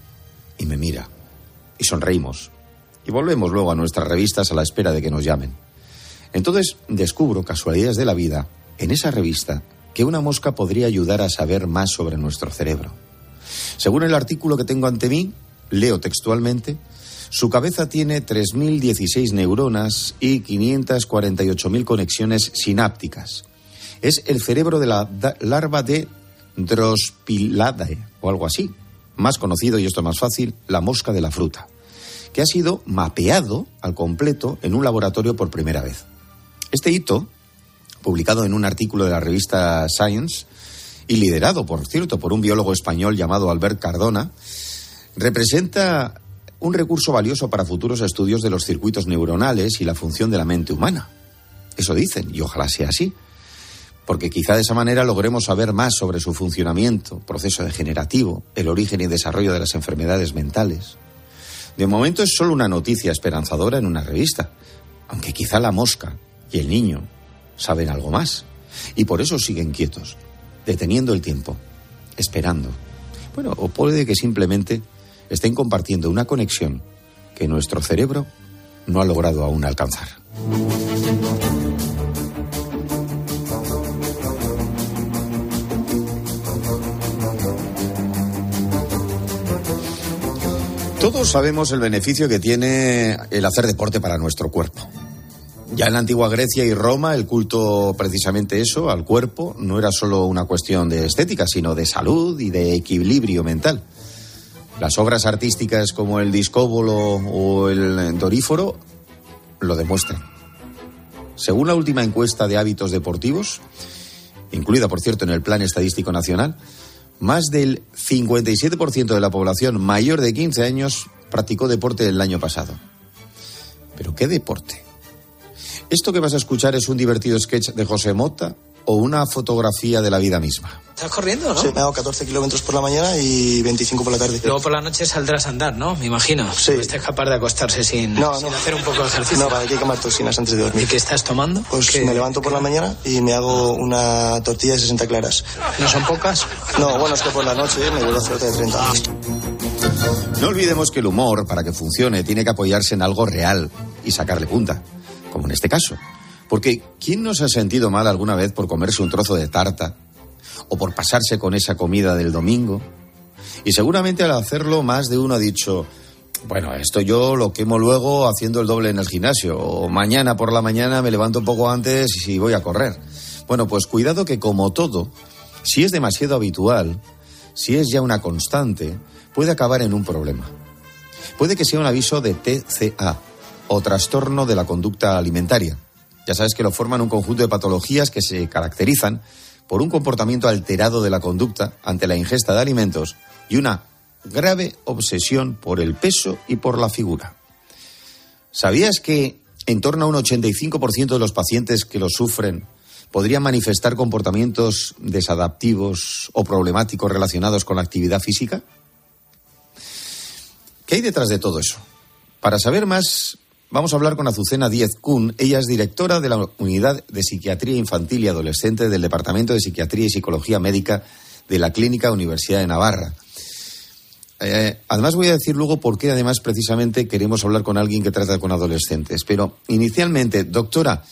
y me mira. Y sonreímos. Y volvemos luego a nuestras revistas a la espera de que nos llamen. Entonces descubro, casualidades de la vida, en esa revista, que una mosca podría ayudar a saber más sobre nuestro cerebro. Según el artículo que tengo ante mí, leo textualmente, su cabeza tiene 3.016 neuronas y 548.000 conexiones sinápticas. Es el cerebro de la larva de Drospiladae o algo así, más conocido, y esto es más fácil, la mosca de la fruta, que ha sido mapeado al completo en un laboratorio por primera vez. Este hito, publicado en un artículo de la revista Science y liderado, por cierto, por un biólogo español llamado Albert Cardona, representa un recurso valioso para futuros estudios de los circuitos neuronales y la función de la mente humana. Eso dicen, y ojalá sea así, porque quizá de esa manera logremos saber más sobre su funcionamiento, proceso degenerativo, el origen y desarrollo de las enfermedades mentales. De momento es solo una noticia esperanzadora en una revista, aunque quizá la mosca y el niño saben algo más, y por eso siguen quietos, deteniendo el tiempo, esperando. Bueno, o puede que simplemente estén compartiendo una conexión que nuestro cerebro no ha logrado aún alcanzar. Todos sabemos el beneficio que tiene el hacer deporte para nuestro cuerpo. Ya en la antigua Grecia y Roma el culto precisamente eso, al cuerpo, no era solo una cuestión de estética, sino de salud y de equilibrio mental. Las obras artísticas como el discóbolo o el doríforo lo demuestran. Según la última encuesta de hábitos deportivos, incluida por cierto en el Plan Estadístico Nacional, más del 57% de la población mayor de 15 años practicó deporte el año pasado. ¿Pero qué deporte? Esto que vas a escuchar es un divertido sketch de José Mota o una fotografía de la vida misma. ¿Estás corriendo, no? Sí, me hago 14 kilómetros por la mañana y 25 por la tarde. Luego por la noche saldrás a andar, ¿no? Me imagino. Sí. Este es capaz de acostarse sin, No, sin no. hacer un poco de ejercicio. No, para que hay que quemar toxinas antes de dormir. ¿Y qué estás tomando? Pues ¿Qué- me levanto por la mañana y me hago una tortilla de 60 claras. ¿No son pocas? No, bueno, es que por la noche me vuelvo a hacer otra de 30. No olvidemos que el humor, para que funcione, tiene que apoyarse en algo real y sacarle punta, como en este caso. Porque ¿quién no se ha sentido mal alguna vez por comerse un trozo de tarta? ¿O por pasarse con esa comida del domingo? Y seguramente al hacerlo más de uno ha dicho, bueno, esto yo lo quemo luego haciendo el doble en el gimnasio. O mañana por la mañana me levanto un poco antes y voy a correr. Bueno, pues cuidado que como todo, si es demasiado habitual, si es ya una constante, puede acabar en un problema. Puede que sea un aviso de TCA o trastorno de la conducta alimentaria. Ya sabes que lo forman un conjunto de patologías que se caracterizan por un comportamiento alterado de la conducta ante la ingesta de alimentos y una grave obsesión por el peso y por la figura. ¿Sabías que en torno a un 85% de los pacientes que lo sufren podrían manifestar comportamientos desadaptivos o problemáticos relacionados con la actividad física? ¿Qué hay detrás de todo eso? Para saber más, vamos a hablar con Azucena Díez Kun. Ella es directora de la Unidad de Psiquiatría Infantil y Adolescente del Departamento de Psiquiatría y Psicología Médica de la Clínica Universidad de Navarra. Eh, además voy a decir luego por qué además precisamente queremos hablar con alguien que trata con adolescentes. Pero inicialmente, doctora,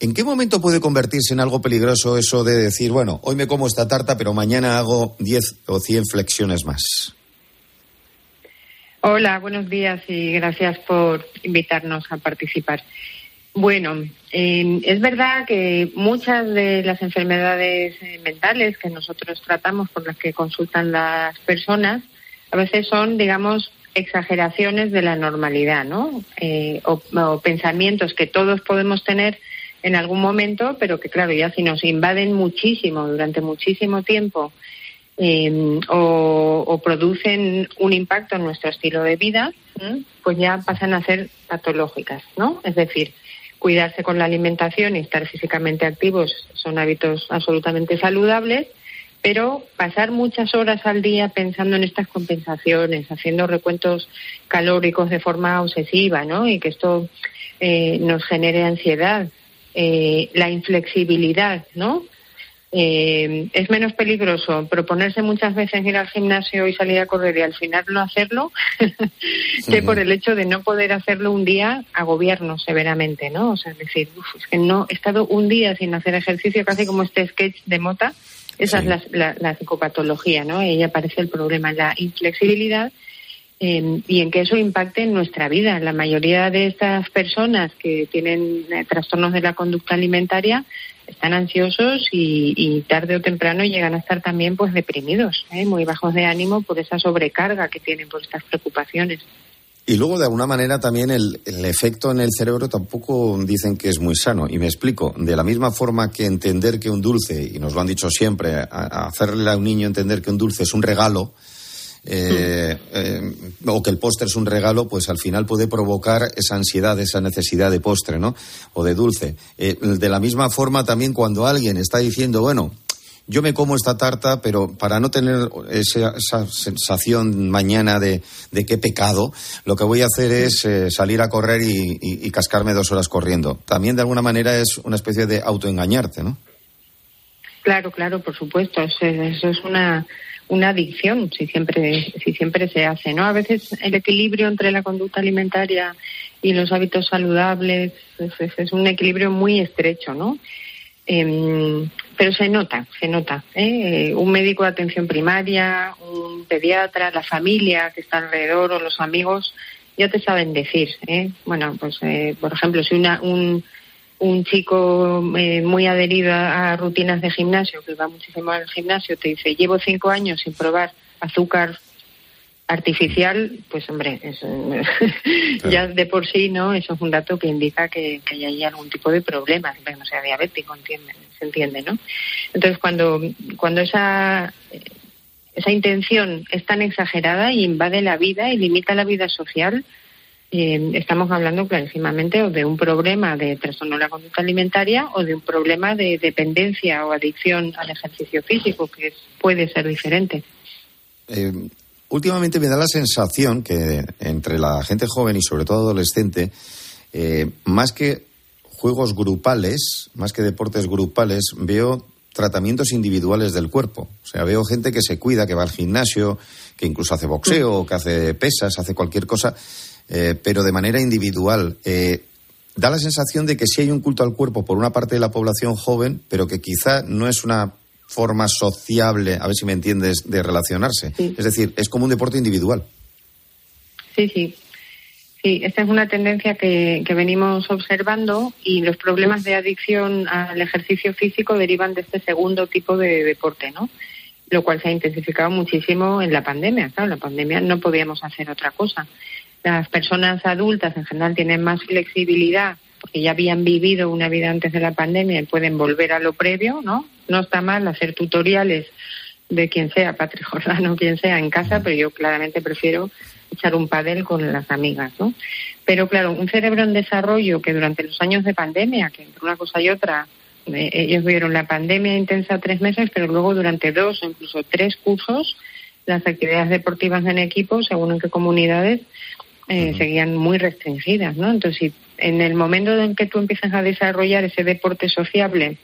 ¿en qué momento puede convertirse en algo peligroso eso de decir, bueno, hoy me como esta tarta, pero mañana hago 10 o 100 flexiones más? Hola, buenos días y gracias por invitarnos a participar. Bueno, eh, es verdad que muchas de las enfermedades eh, mentales que nosotros tratamos, por las que consultan las personas, a veces son, digamos, exageraciones de la normalidad, ¿no? Eh, o, o, pensamientos que todos podemos tener en algún momento, pero que, claro, ya si nos invaden muchísimo durante muchísimo tiempo eh, o, producen un impacto en nuestro estilo de vida, ¿eh? pues ya pasan a ser patológicas, ¿no? Es decir, cuidarse con la alimentación y estar físicamente activos son hábitos absolutamente saludables, pero pasar muchas horas al día pensando en estas compensaciones, haciendo recuentos calóricos de forma obsesiva, ¿no? Y que esto eh, nos genere ansiedad, eh, la inflexibilidad, ¿no? Eh, es menos peligroso proponerse muchas veces ir al gimnasio y salir a correr y al final no hacerlo que por el hecho de no poder hacerlo un día agobiarnos severamente, ¿no? O sea, es decir, uf, es que no he estado un día sin hacer ejercicio, casi como este sketch de Mota. Esa sí. es la, la, la, psicopatología, ¿no? Y ahí aparece el problema, en la inflexibilidad eh, y en que eso impacte en nuestra vida. La mayoría de estas personas que tienen eh, trastornos de la conducta alimentaria están ansiosos y, tarde o temprano llegan a estar también pues deprimidos, ¿eh? muy bajos de ánimo por esa sobrecarga que tienen por estas preocupaciones. Y luego, de alguna manera, también el, el, efecto en el cerebro tampoco dicen que es muy sano. Y me explico. De la misma forma que entender que un dulce, y nos lo han dicho siempre, hacerle a un niño entender que un dulce es un regalo, eh, eh, o que el postre es un regalo, pues al final puede provocar esa ansiedad, esa necesidad de postre, ¿no? O de dulce. Eh, de la misma forma también cuando alguien está diciendo, bueno, yo me como esta tarta, pero para no tener esa, esa sensación mañana de, de, qué pecado, lo que voy a hacer es eh, salir a correr y, y, cascarme dos horas corriendo. También de alguna manera es una especie de autoengañarte, ¿no? Claro, claro, por supuesto. Eso es una una adicción si siempre si siempre se hace no a veces el equilibrio entre la conducta alimentaria y los hábitos saludables es, es, es un equilibrio muy estrecho no eh, pero se nota se nota ¿eh? un médico de atención primaria un pediatra la familia que está alrededor o los amigos ya te saben decir ¿eh? bueno pues eh, por ejemplo si una un un chico eh, muy adherido a, a, rutinas de gimnasio, que va muchísimo al gimnasio, te dice, llevo cinco años sin probar azúcar artificial, pues hombre, eso, claro. ya de por sí, ¿no? Eso es un dato que indica que, que hay algún tipo de problema, que no sea diabético, entiende, se entiende, ¿no? Entonces, cuando, cuando esa, esa intención es tan exagerada y invade la vida y limita la vida social, eh, estamos hablando clarísimamente o de un problema de trastorno de la conducta alimentaria o de un problema de dependencia o adicción al ejercicio físico, que es, puede ser diferente. Eh, últimamente me da la sensación que entre la gente joven y sobre todo adolescente, eh, más que juegos grupales, más que deportes grupales, veo tratamientos individuales del cuerpo. O sea, veo gente que se cuida, que va al gimnasio, que incluso hace boxeo, que hace pesas, hace cualquier cosa eh, pero de manera individual. Eh, da la sensación de que sí hay un culto al cuerpo por una parte de la población joven, pero que quizá no es una forma sociable, a ver si me entiendes, de relacionarse. Es decir, es como un deporte individual. Sí, sí. Sí, esta es una tendencia que, que venimos observando y los problemas de adicción al ejercicio físico derivan de este segundo tipo de deporte, ¿no? Lo cual se ha intensificado muchísimo en la pandemia. Claro, en la pandemia no podíamos hacer otra cosa. Las personas adultas en general tienen más flexibilidad porque ya habían vivido una vida antes de la pandemia y pueden volver a lo previo, ¿no? No está mal hacer tutoriales de quien sea, Patrick Jordano, quien sea, en casa, pero yo claramente prefiero echar un padel con las amigas, ¿no? Pero claro, un cerebro en desarrollo que durante los años de pandemia, que entre una cosa y otra, eh, ellos vieron la pandemia intensa tres meses, pero luego durante dos o incluso tres cursos, las actividades deportivas en equipo, según en qué comunidades, eh, seguían muy restringidas, ¿no? Entonces, si en el momento en que tú empiezas a desarrollar ese deporte sociable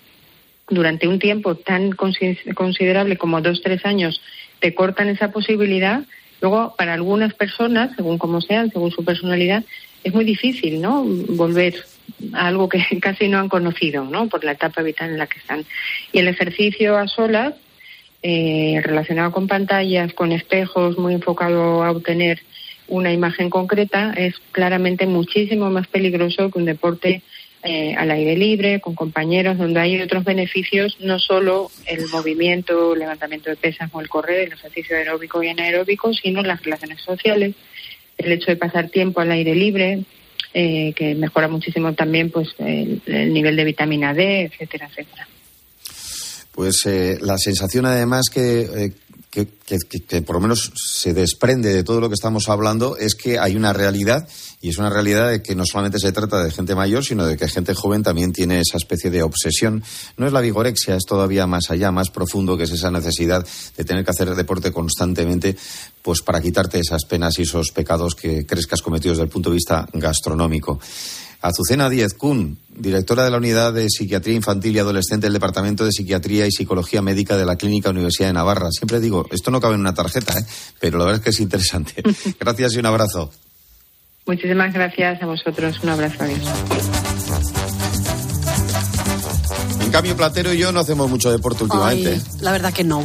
durante un tiempo tan consi- considerable como dos, tres años, te cortan esa posibilidad, luego para algunas personas, según como sean, según su personalidad, es muy difícil, ¿no? Volver a algo que casi no han conocido, ¿no? Por la etapa vital en la que están. Y el ejercicio a solas, eh, relacionado con pantallas, con espejos, muy enfocado a obtener una imagen concreta, es claramente muchísimo más peligroso que un deporte eh, al aire libre, con compañeros, donde hay otros beneficios, no solo el movimiento, el levantamiento de pesas o el correr, el ejercicio aeróbico y anaeróbico, sino las relaciones sociales, el hecho de pasar tiempo al aire libre, eh, que mejora muchísimo también pues el, el nivel de vitamina D, etcétera, etcétera. Pues eh, la sensación además que, eh, que, que- que- por lo menos se desprende de todo lo que estamos hablando es que hay una realidad y es una realidad de que no solamente se trata de gente mayor, sino de que gente joven también tiene esa especie de obsesión. No es la vigorexia, es todavía más allá, más profundo, que es esa necesidad de tener que hacer deporte constantemente, pues para quitarte esas penas y esos pecados que crees que has cometido desde el punto de vista gastronómico. Azucena Díez Kun, directora de la Unidad de Psiquiatría Infantil y Adolescente del Departamento de Psiquiatría y Psicología Médica de la Clínica Universidad de Navarra. Siempre digo, esto no cabe en una tarjeta, ¿eh? pero la verdad es que es interesante. Gracias y un abrazo. Muchísimas gracias a vosotros. Un abrazo. Adiós. En cambio, Platero y yo no hacemos mucho deporte últimamente. Ay, la verdad que no.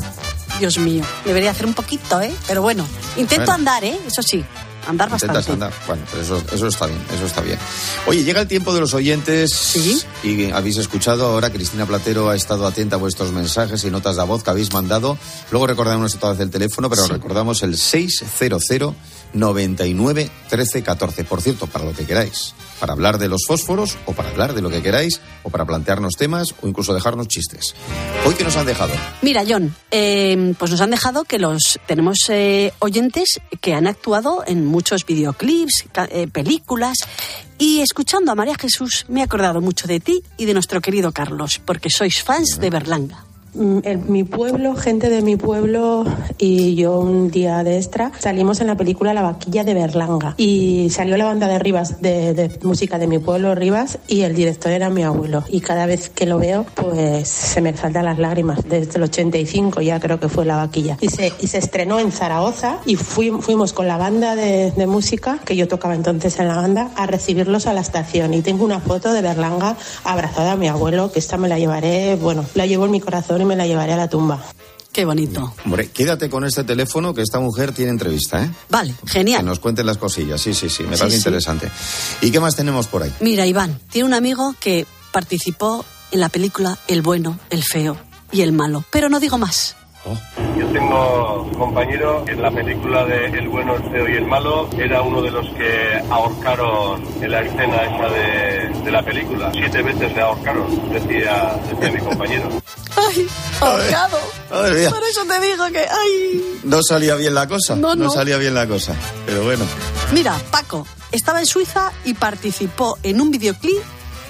Dios mío. Debería hacer un poquito, ¿eh? Pero bueno, intento Bueno. andar, ¿eh? Eso sí. Andar Intentas bastante. andar. Bueno, pero eso, eso está bien, eso está bien. Oye, llega el tiempo de los oyentes. Y habéis escuchado ahora, Cristina Platero ha estado atenta a vuestros mensajes y notas de voz que habéis mandado. Luego recordamos otra vez el teléfono, pero recordamos el 600 99 13 14. Por cierto, para lo que queráis. Para hablar de los fósforos o para hablar de lo que queráis o para plantearnos temas o incluso dejarnos chistes. Hoy que nos han dejado. Mira, John, eh, pues nos han dejado que los tenemos eh, oyentes que han actuado en muchos videoclips, eh, películas. Y escuchando a María Jesús, me he acordado mucho de ti y de nuestro querido Carlos, porque sois fans de Berlanga. Mm, En mi pueblo, gente de mi pueblo y yo un día de extra salimos en la película La vaquilla de Berlanga. Y salió la banda de Rivas, de, de música de mi pueblo Rivas y el director era mi abuelo. Y cada vez que lo veo pues se me saltan las lágrimas. Desde el 85 ya creo que fue La vaquilla. Y se, y se estrenó en Zaragoza y fui- fuimos con la banda de, de música que yo tocaba entonces en la banda a recibirlos a la estación. Y tengo una foto de Berlanga abrazada a mi abuelo que esta me la llevaré, bueno, la llevo en mi corazón y me la llevaré a la tumba. Qué bonito. Hombre, quédate con este teléfono que esta mujer tiene entrevista, ¿eh? Vale, genial. Que nos cuenten las cosillas, sí, sí, sí, me Sí, parece sí. interesante. ¿Y qué más tenemos por ahí? Mira, Iván, tiene un amigo que participó en la película El bueno, el feo y el malo. Pero no digo más. Yo tengo un compañero que en la película de El bueno, el feo y el malo era uno de los que ahorcaron en la escena esa de, de la película. Siete veces le ahorcaron, decía, decía mi compañero. ¡Ay! ¡Ahorcado! Madre mía. Por eso te digo que. ¡Ay! No salía bien la cosa. No, no. salía bien la cosa. Pero bueno. Mira, Paco estaba en Suiza y participó en un videoclip.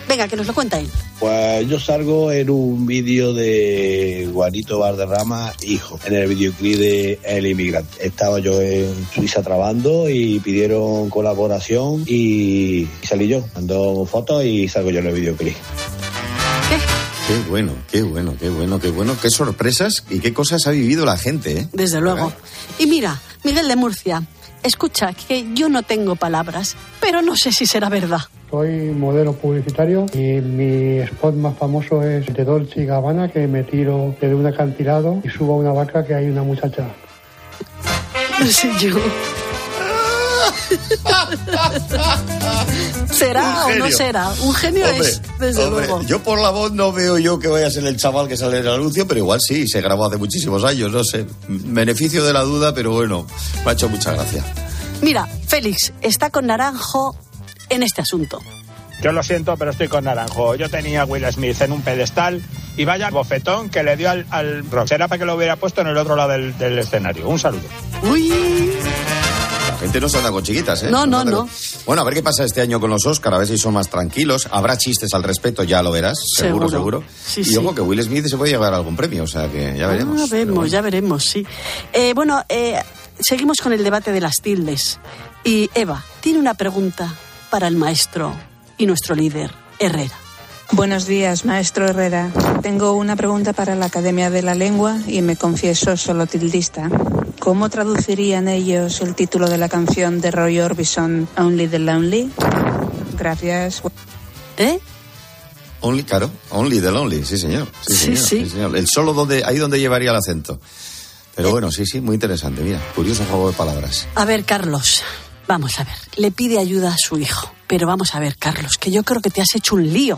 Venga, que nos lo cuenta él. Pues yo salgo en un vídeo de Juanito Valderrama, hijo, en el videoclip de El Inmigrante. Estaba yo en Suiza trabajando y pidieron colaboración y salí yo. Mando fotos y salgo yo en el videoclip. Qué bueno, qué bueno, qué bueno, qué bueno. Qué sorpresas y qué cosas ha vivido la gente, ¿eh? Desde luego. Y mira, Miguel de Murcia. escucha, que yo no tengo palabras, pero no sé si será verdad. Soy modelo publicitario y mi spot más famoso es de Dolce y Gabbana, que me tiro desde un acantilado y subo a una vaca que hay una muchacha. No sé yo. ¿Será o no será? Un genio Hombre, es, desde hombre, luego. Yo por la voz no veo yo que vaya a ser el chaval que sale en el anuncio, pero igual sí, se grabó hace muchísimos años, no sé. Beneficio de la duda, pero bueno, me ha hecho mucha gracia. Mira, Félix está con Naranjo en este asunto. Yo lo siento, pero estoy con Naranjo. Yo tenía a Will Smith en un pedestal y vaya bofetón que le dio al, al rock. Será para que lo hubiera puesto en el otro lado del, del escenario. Un saludo. Uy. La gente no se anda con chiquitas, ¿eh? No, no, no. con- Bueno, a ver qué pasa este año con los Oscar, a ver si son más tranquilos. Habrá chistes al respecto, ya lo verás, seguro, Seguro. seguro. Sí, y sí. ojo que Will Smith se puede llevar algún premio, o sea que ya veremos. Ah, vemos, ya veremos, sí. Eh, bueno, eh, seguimos con el debate de las tildes. Y Eva tiene una pregunta para el maestro y nuestro líder, Herrera. Buenos días, maestro Herrera. Tengo una pregunta para la Academia de la Lengua y me confieso solo tildista. ¿Cómo traducirían ellos el título de la canción de Roy Orbison, Only the Lonely? Gracias. ¿Eh? Only, claro, only the lonely, sí señor. Sí, Sí, señor, sí. señor. El solo donde, ahí donde llevaría el acento. Pero bueno, sí, sí, muy interesante, mira, curioso juego de palabras. A ver, Carlos, vamos a ver. Le pide ayuda a su hijo. Pero vamos a ver, Carlos, que yo creo que te has hecho un lío.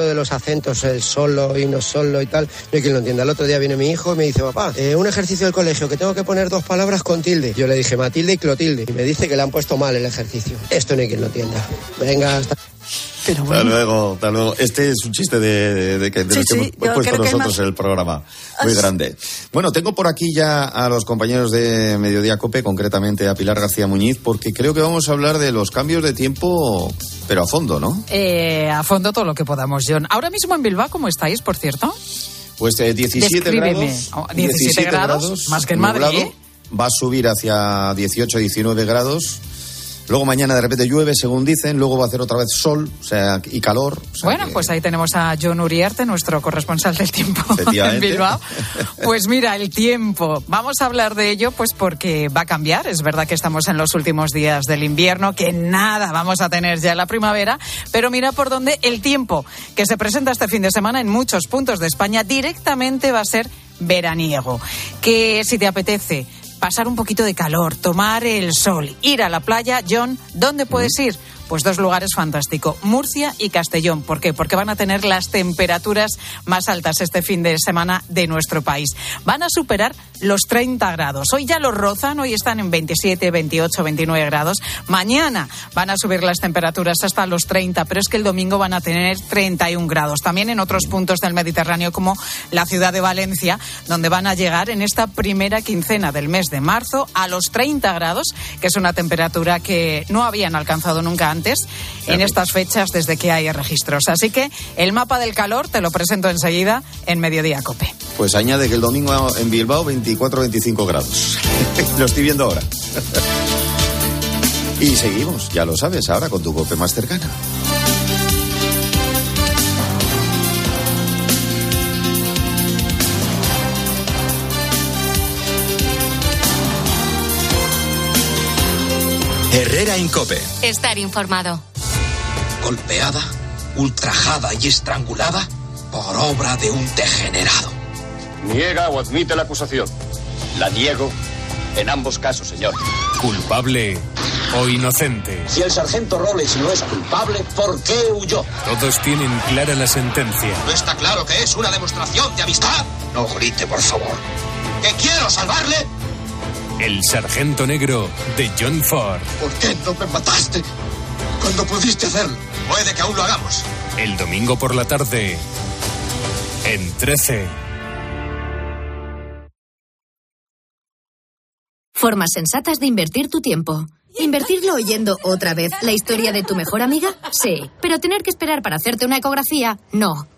De los acentos, el solo y no solo y tal, no hay quien lo entienda. El otro día viene mi hijo y me dice, papá, eh, un ejercicio del colegio que tengo que poner dos palabras con tilde. Yo le dije Matilde y Clotilde. Y me dice que le han puesto mal el ejercicio. Esto no hay quien lo entienda. Venga, hasta... Pero Hasta luego, hasta luego. Este es un chiste de, de- de que, de Sí, los que sí, hemos puesto nosotros más- en el programa. Muy grande. Bueno, tengo por aquí ya a los compañeros de Mediodía Cope, concretamente a Pilar García Muñiz, porque creo que vamos a hablar de los cambios de tiempo, pero a fondo, ¿no? Eh, a fondo todo lo que podamos, John. Ahora mismo en Bilbao, ¿cómo estáis, por cierto? Pues eh, 17 Descríbeme. grados. Oh, 17 grados, más que en nublado, Madrid. Va a subir hacia 18, 19 grados. Luego mañana de repente llueve, según dicen. Luego va a hacer otra vez sol o sea, y calor. o sea Bueno, que- pues ahí tenemos a John Uriarte, nuestro corresponsal del tiempo en. Bilbao. Pues mira, el tiempo. Vamos a hablar de ello, pues porque va a cambiar. Es verdad que estamos en los últimos días del invierno, que nada vamos a tener ya la primavera, pero mira por dónde el tiempo que se presenta este fin de semana en muchos puntos de España directamente va a ser veraniego. Que si te apetece pasar un poquito de calor, tomar el sol, ir a la playa, John, ¿dónde puedes ir? Pues dos lugares fantásticos, Murcia y Castellón. ¿Por qué? Porque van a tener las temperaturas más altas este fin de semana de nuestro país. Van a superar los 30 grados. Hoy ya los rozan, hoy están en 27, 28, 29 grados. Mañana van a subir las temperaturas hasta los 30, pero es que el domingo van a tener 31 grados. También en otros puntos del Mediterráneo como la ciudad de Valencia, donde van a llegar en esta primera quincena del mes de marzo a los 30 grados, que es una temperatura que no habían alcanzado nunca antes en estas fechas desde que hay registros. Así que el mapa del calor te lo presento enseguida en Mediodía Cope. Pues añade que el domingo en Bilbao 24-25 grados. Lo estoy viendo ahora. y seguimos, ya lo sabes, ahora con tu cope más cercana. Herrera en Cope. Estar informado. golpeada, ultrajada y estrangulada por obra de un degenerado. ¿Niega o admite la acusación? La niego en ambos casos, señor. ¿Culpable o inocente? Si el sargento Rollins no es culpable, ¿por qué huyó? Todos tienen clara la sentencia. ¿No está claro que es una demostración de amistad? No grite, por favor. ¿Que quiero salvarle? El sargento negro de John Ford. ¿Por qué no me mataste cuando pudiste hacerlo? Puede que aún lo hagamos. El domingo por la tarde. En 13. Formas sensatas de invertir tu tiempo. ¿Invertirlo oyendo otra vez la historia de tu mejor amiga? Sí. Pero tener que esperar para hacerte una ecografía? No.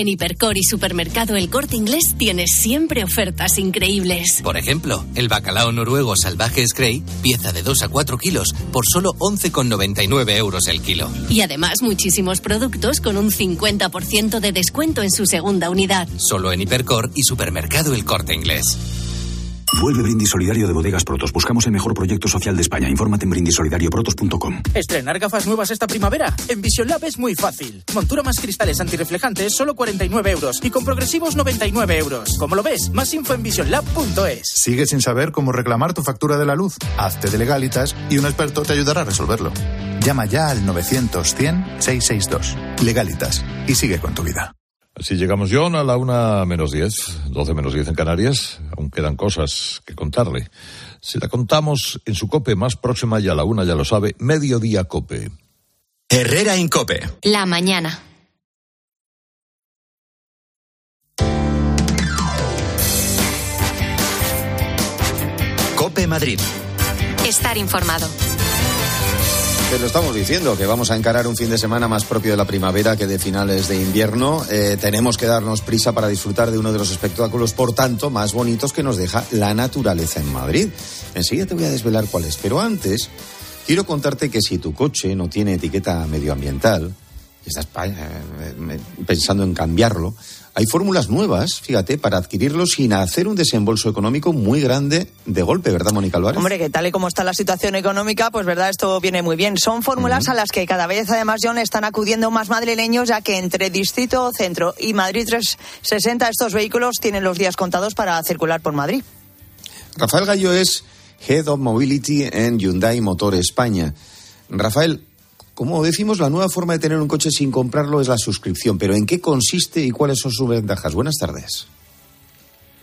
En Hipercor y Supermercado El Corte Inglés tienes siempre ofertas increíbles. Por ejemplo, el bacalao noruego salvaje Scray, pieza de 2 a 4 kilos, por solo 11,99 euros el kilo. Y además muchísimos productos con un 50% de descuento en su segunda unidad. Solo en Hipercor y Supermercado El Corte Inglés. Vuelve Brindis Solidario de Bodegas Protos. Buscamos el mejor proyecto social de España. Infórmate en brindisolidarioprotos.com. Estrenar gafas nuevas esta primavera. En Vision Lab es muy fácil. Montura más cristales antirreflejantes, solo 49 euros. Y con progresivos, 99 euros. ¿Cómo lo ves? Más info en visionlab.es. ¿Sigues sin saber cómo reclamar tu factura de la luz? Hazte de legalitas y un experto te ayudará a resolverlo. Llama ya al 900-100-662. Legalitas. Y sigue con tu vida. Así llegamos, John, a la una menos diez, doce menos diez en Canarias. Aún quedan cosas que contarle. Si la contamos en su cope más próxima y a la una ya lo sabe, mediodía cope. Herrera en cope. La mañana. Cope Madrid. Estar informado. Te lo estamos diciendo, que vamos a encarar un fin de semana más propio de la primavera que de finales de invierno. Eh, tenemos que darnos prisa para disfrutar de uno de los espectáculos, por tanto, más bonitos que nos deja la naturaleza en Madrid. Enseguida te voy a desvelar cuáles, pero antes quiero contarte que si tu coche no tiene etiqueta medioambiental y estás eh, pensando en cambiarlo, hay fórmulas nuevas, fíjate, para adquirirlo sin hacer un desembolso económico muy grande de golpe, ¿verdad, Mónica Álvarez? Hombre, que tal y como está la situación económica, pues verdad, esto viene muy bien. Son fórmulas a las que cada vez, además, John, están acudiendo más madrileños, ya que entre Distrito Centro y Madrid 360 estos vehículos tienen los días contados para circular por Madrid. Rafael Gallo es Head of Mobility en Hyundai Motor España. Rafael, como decimos, la nueva forma de tener un coche sin comprarlo es la suscripción. Pero ¿en qué consiste y cuáles son sus ventajas? Buenas tardes.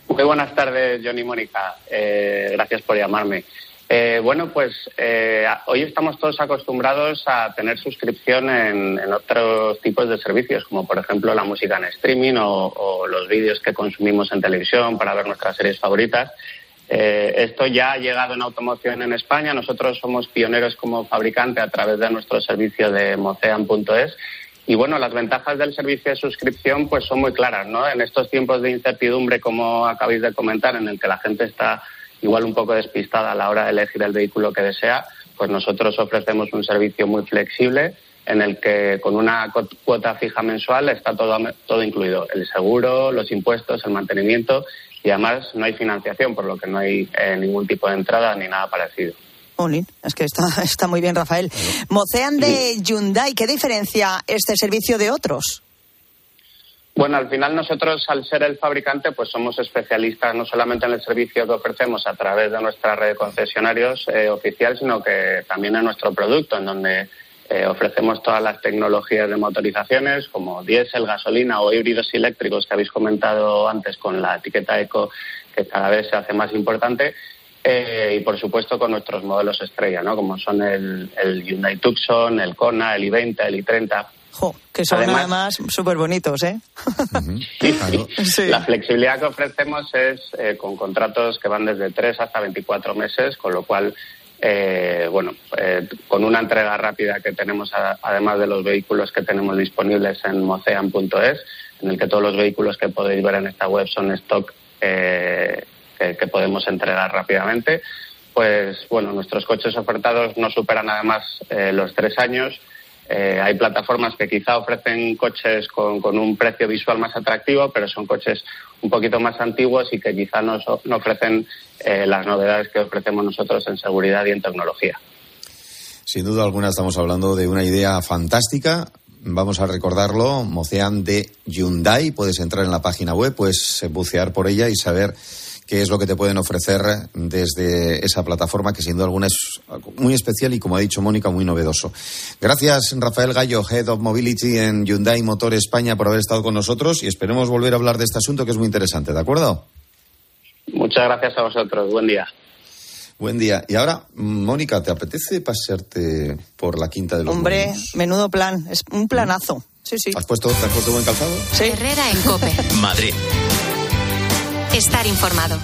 Muy buenas tardes, Johnny y Mónica. Eh, gracias por llamarme. Eh, bueno, pues eh, hoy estamos todos acostumbrados a tener suscripción en, otros tipos de servicios, como por ejemplo la música en streaming o, o los vídeos que consumimos en televisión para ver nuestras series favoritas. Eh, esto ya ha llegado en automoción en España. Nosotros somos pioneros como fabricante a través de nuestro servicio de mocean.es. Y bueno, las ventajas del servicio de suscripción pues son muy claras, ¿no? En estos tiempos de incertidumbre, como acabáis de comentar, en el que la gente está igual un poco despistada a la hora de elegir el vehículo que desea, pues nosotros ofrecemos un servicio muy flexible en el que con una cuota fija mensual está todo, todo incluido, el seguro, los impuestos, el mantenimiento y además no hay financiación, por lo que no hay eh, ningún tipo de entrada ni nada parecido. Olin, es que está, está muy bien, Rafael. Mocean de Hyundai, ¿qué diferencia este servicio de otros? Bueno, al final nosotros, al ser el fabricante, pues somos especialistas no solamente en el servicio que ofrecemos a través de nuestra red de concesionarios eh, oficial, sino que también en nuestro producto, en donde eh, ofrecemos todas las tecnologías de motorizaciones como diésel, gasolina o híbridos eléctricos que habéis comentado antes con la etiqueta eco que cada vez se hace más importante. Eh, y por supuesto con nuestros modelos estrella, ¿no? como son el, el Hyundai Tucson, el Kona, el i20, el i30. Jo, que son además súper bonitos, ¿eh? sí. La flexibilidad que ofrecemos es eh, con contratos que van desde 3 hasta 24 meses, con lo cual eh, bueno, eh, con una entrega rápida que tenemos, además de los vehículos que tenemos disponibles en mocean.es, en el que todos los vehículos que podéis ver en esta web son stock eh, que, que, podemos entregar rápidamente. Pues bueno, nuestros coches ofertados no superan además eh, los tres años. Eh, hay plataformas que quizá ofrecen coches con, un precio visual más atractivo, pero son coches un poquito más antiguos y que quizá no, no ofrecen eh, las novedades que ofrecemos nosotros en seguridad y en tecnología. Sin duda alguna estamos hablando de una idea fantástica. Vamos a recordarlo, Mocean de Hyundai. Puedes entrar en la página web, puedes bucear por ella y saber qué es lo que te pueden ofrecer desde esa plataforma que sin duda alguna es muy especial y como ha dicho Mónica muy novedoso. Gracias Rafael Gallo, Head of Mobility en Hyundai Motor España por haber estado con nosotros y esperemos volver a hablar de este asunto que es muy interesante, ¿de acuerdo? Muchas gracias a vosotros, buen día. Buen día. Y ahora, Mónica, ¿te apetece pasearte por la quinta de los Hombre, Molinos? menudo plan, es un planazo. Sí, sí. ¿Has puesto, ¿Te has puesto buen calzado? Sí. Herrera en Cope. Madrid. Estar informado.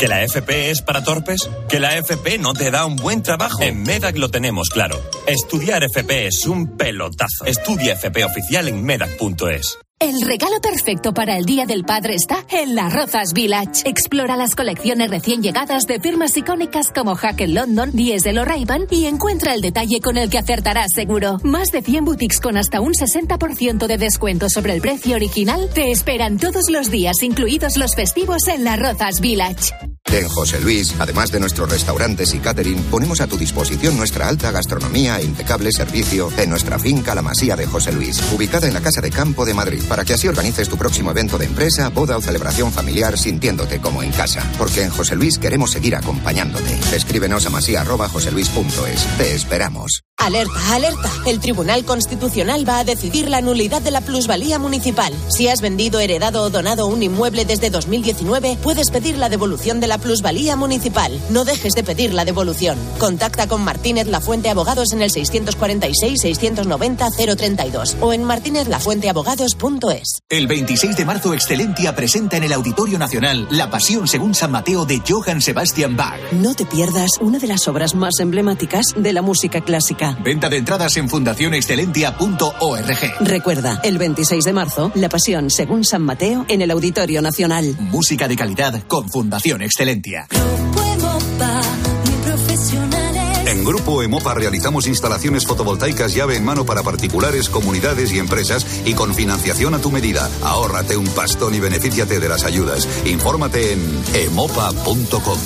¿Que la FP es para torpes? ¿Que la FP no te da un buen trabajo? En MEDAC lo tenemos claro. Estudiar FP es un pelotazo. Estudia FP oficial en MEDAC.es. El regalo perfecto para el Día del Padre está en Las Rozas Village. Explora las colecciones recién llegadas de firmas icónicas como Hackett London, Diez de Ray-Ban y encuentra el detalle con el que acertarás seguro. Más de 100 boutiques con hasta un 60% de descuento sobre el precio original te esperan todos los días, incluidos los festivos en Las Rozas Village. En José Luis, además de nuestros restaurantes y catering, ponemos a tu disposición nuestra alta gastronomía e impecable servicio en nuestra finca La Masía de José Luis, ubicada en la Casa de Campo de Madrid, para que así organices tu próximo evento de empresa, boda o celebración familiar sintiéndote como en casa. Porque en José Luis queremos seguir acompañándote. Escríbenos a masía.joseluis.es. Te esperamos. Alerta, alerta. El Tribunal Constitucional va a decidir la nulidad de la plusvalía municipal. Si has vendido, heredado o donado un inmueble desde 2019, puedes pedir la devolución de la plusvalía municipal. No dejes de pedir la devolución. Contacta con Martínez Lafuente Abogados en el 646-690-032 o en martinezlafuenteabogados.es. El 26 de marzo, Excelentia presenta en el Auditorio Nacional La Pasión según San Mateo de Johann Sebastian Bach. No te pierdas una de las obras más emblemáticas de la música clásica. Venta de entradas en fundacionexcelentia.org. Recuerda, el 26 de marzo, La Pasión según San Mateo en el Auditorio Nacional. Música de calidad con Fundación Excelentia. En Grupo Emopa realizamos instalaciones fotovoltaicas llave en mano para particulares, comunidades y empresas y con financiación a tu medida. Ahórrate un pastón y benefíciate de las ayudas. Infórmate en emopa.com.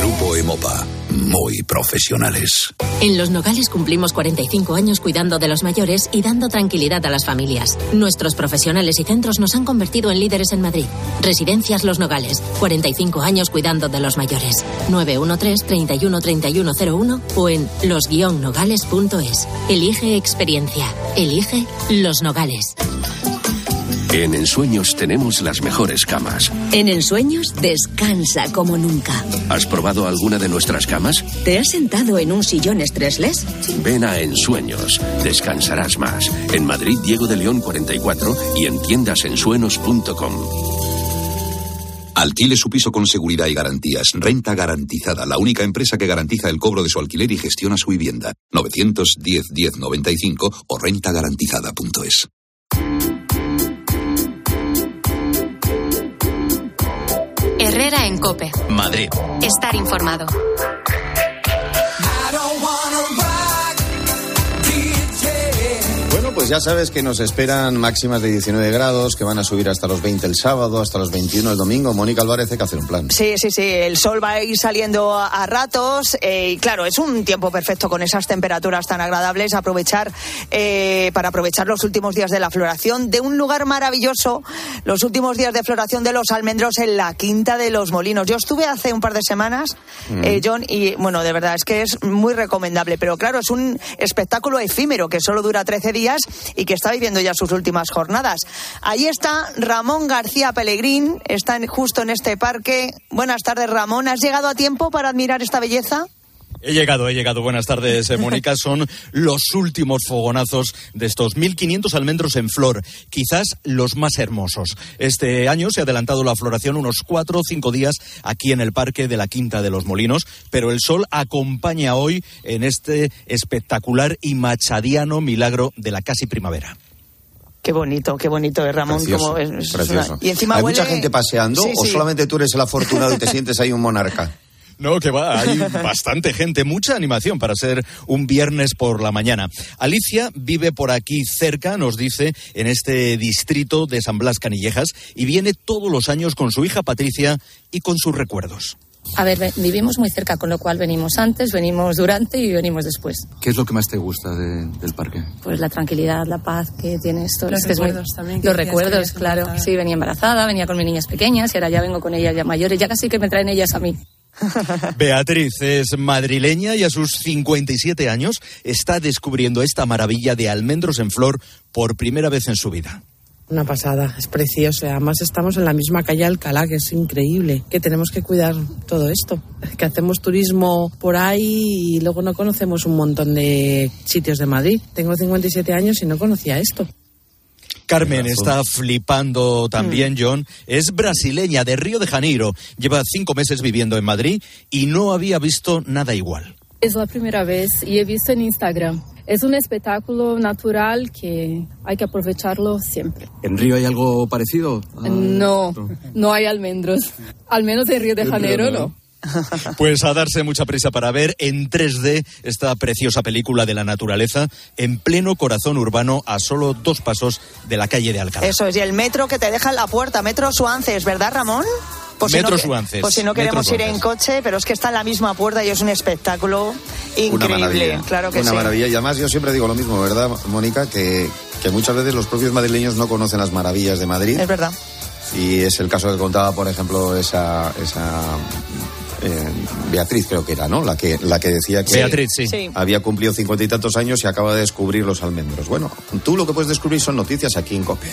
Grupo Emopa. Muy profesionales. En Los Nogales cumplimos 45 años cuidando de los mayores y dando tranquilidad a las familias. Nuestros profesionales y centros nos han convertido en líderes en Madrid. Residencias Los Nogales, 45 años cuidando de los mayores. 913 31 3101 o en los-nogales.es. Elige experiencia. Elige Los Nogales. En Ensueños tenemos las mejores camas. En Ensueños descansa como nunca. ¿Has probado alguna de nuestras camas? ¿Te has sentado en un sillón stressless? Ven a Ensueños. Descansarás más. En Madrid, Diego de León 44 y en tiendasensuenos.com. Alquile su piso con seguridad y garantías. Renta garantizada, la única empresa que garantiza el cobro de su alquiler y gestiona su vivienda. 910 1095 o rentagarantizada.es. Herrera en Cope. Madrid. Estar informado. Bueno, pues ya sabes que nos esperan máximas de 19 grados, que van a subir hasta los 20 el sábado, hasta los 21 el domingo. Mónica Álvarez hay que hacer un plan. Sí, sí, sí. El sol va a ir saliendo a, a ratos eh, y claro, es un tiempo perfecto con esas temperaturas tan agradables. Aprovechar eh, para aprovechar los últimos días de la floración de un lugar maravilloso, los últimos días de floración de los almendros en la Quinta de los Molinos. Yo estuve hace un par de semanas, Mm. eh, John, y bueno, de verdad es que es muy recomendable. Pero claro, es un espectáculo efímero que solo dura 13 días y que está viviendo ya sus últimas jornadas. Ahí está Ramón García Pellegrín, está justo en este parque. Buenas tardes, Ramón. ¿Has llegado a tiempo para admirar esta belleza? He llegado, he llegado. Buenas tardes, eh, Mónica. Son los últimos fogonazos de estos 1.500 almendros en flor, quizás los más hermosos. Este año se ha adelantado la floración unos cuatro o cinco días aquí en el Parque de la Quinta de los Molinos, pero el sol acompaña hoy en este espectacular y machadiano milagro de la casi primavera. Qué bonito, qué bonito, ¿eh, Ramón? Precioso, Como es- es precioso. una- Y encima ¿Hay huele- mucha gente paseando Sí, o sí. solamente tú eres el afortunado y te sientes ahí un monarca? No, que va, hay bastante gente, mucha animación para ser un viernes por la mañana. Alicia vive por aquí cerca, nos dice, en este distrito de San Blas Canillejas, y viene todos los años con su hija Patricia y con sus recuerdos. A ver, ve- vivimos muy cerca, con lo cual venimos antes, venimos durante y venimos después. ¿Qué es lo que más te gusta de- del parque? Pues la tranquilidad, la paz que tiene esto. Los es que es muy- recuerdos también, Los recuerdos, claro. Sí, venía embarazada, venía con mis niñas pequeñas y ahora ya vengo con ellas ya mayores. Ya casi que me traen ellas a mí. Beatriz es madrileña y a sus 57 años está descubriendo esta maravilla de almendros en flor por primera vez en su vida. Una pasada, es precioso. Además estamos en la misma calle Alcalá, que es increíble. Que tenemos que cuidar todo esto. Que hacemos turismo por ahí y luego no conocemos un montón de sitios de Madrid. Tengo 57 años y no conocía esto. Carmen está flipando también, John. Es brasileña de Río de Janeiro. Lleva cinco meses viviendo en Madrid y no había visto nada igual. Es la primera vez y he visto en Instagram. Es un espectáculo natural que hay que aprovecharlo siempre. ¿En Río hay algo parecido? Ah, no, no hay almendros. Al menos en Río de Janeiro no. Pues a darse mucha prisa para ver en 3D esta preciosa película de la naturaleza en pleno corazón urbano a solo dos pasos de la calle de Alcalá. Eso es, y el metro que te deja en la puerta, Metro Suances, ¿verdad, Ramón? Pues metro si no, Suances. Pues si no queremos ir en coche, pero es que está en la misma puerta y es un espectáculo increíble. Claro que Una maravilla. Y además yo siempre digo lo mismo, ¿verdad, Mónica? Que, que muchas veces los propios madrileños no conocen las maravillas de Madrid. Es verdad. Y es el caso que contaba, por ejemplo, esa, esa eh, Beatriz creo que era, ¿no? La que, la que decía que Beatriz, sí. había cumplido cincuenta y tantos años y acaba de descubrir los almendros. Bueno, tú lo que puedes descubrir son noticias aquí en COPE.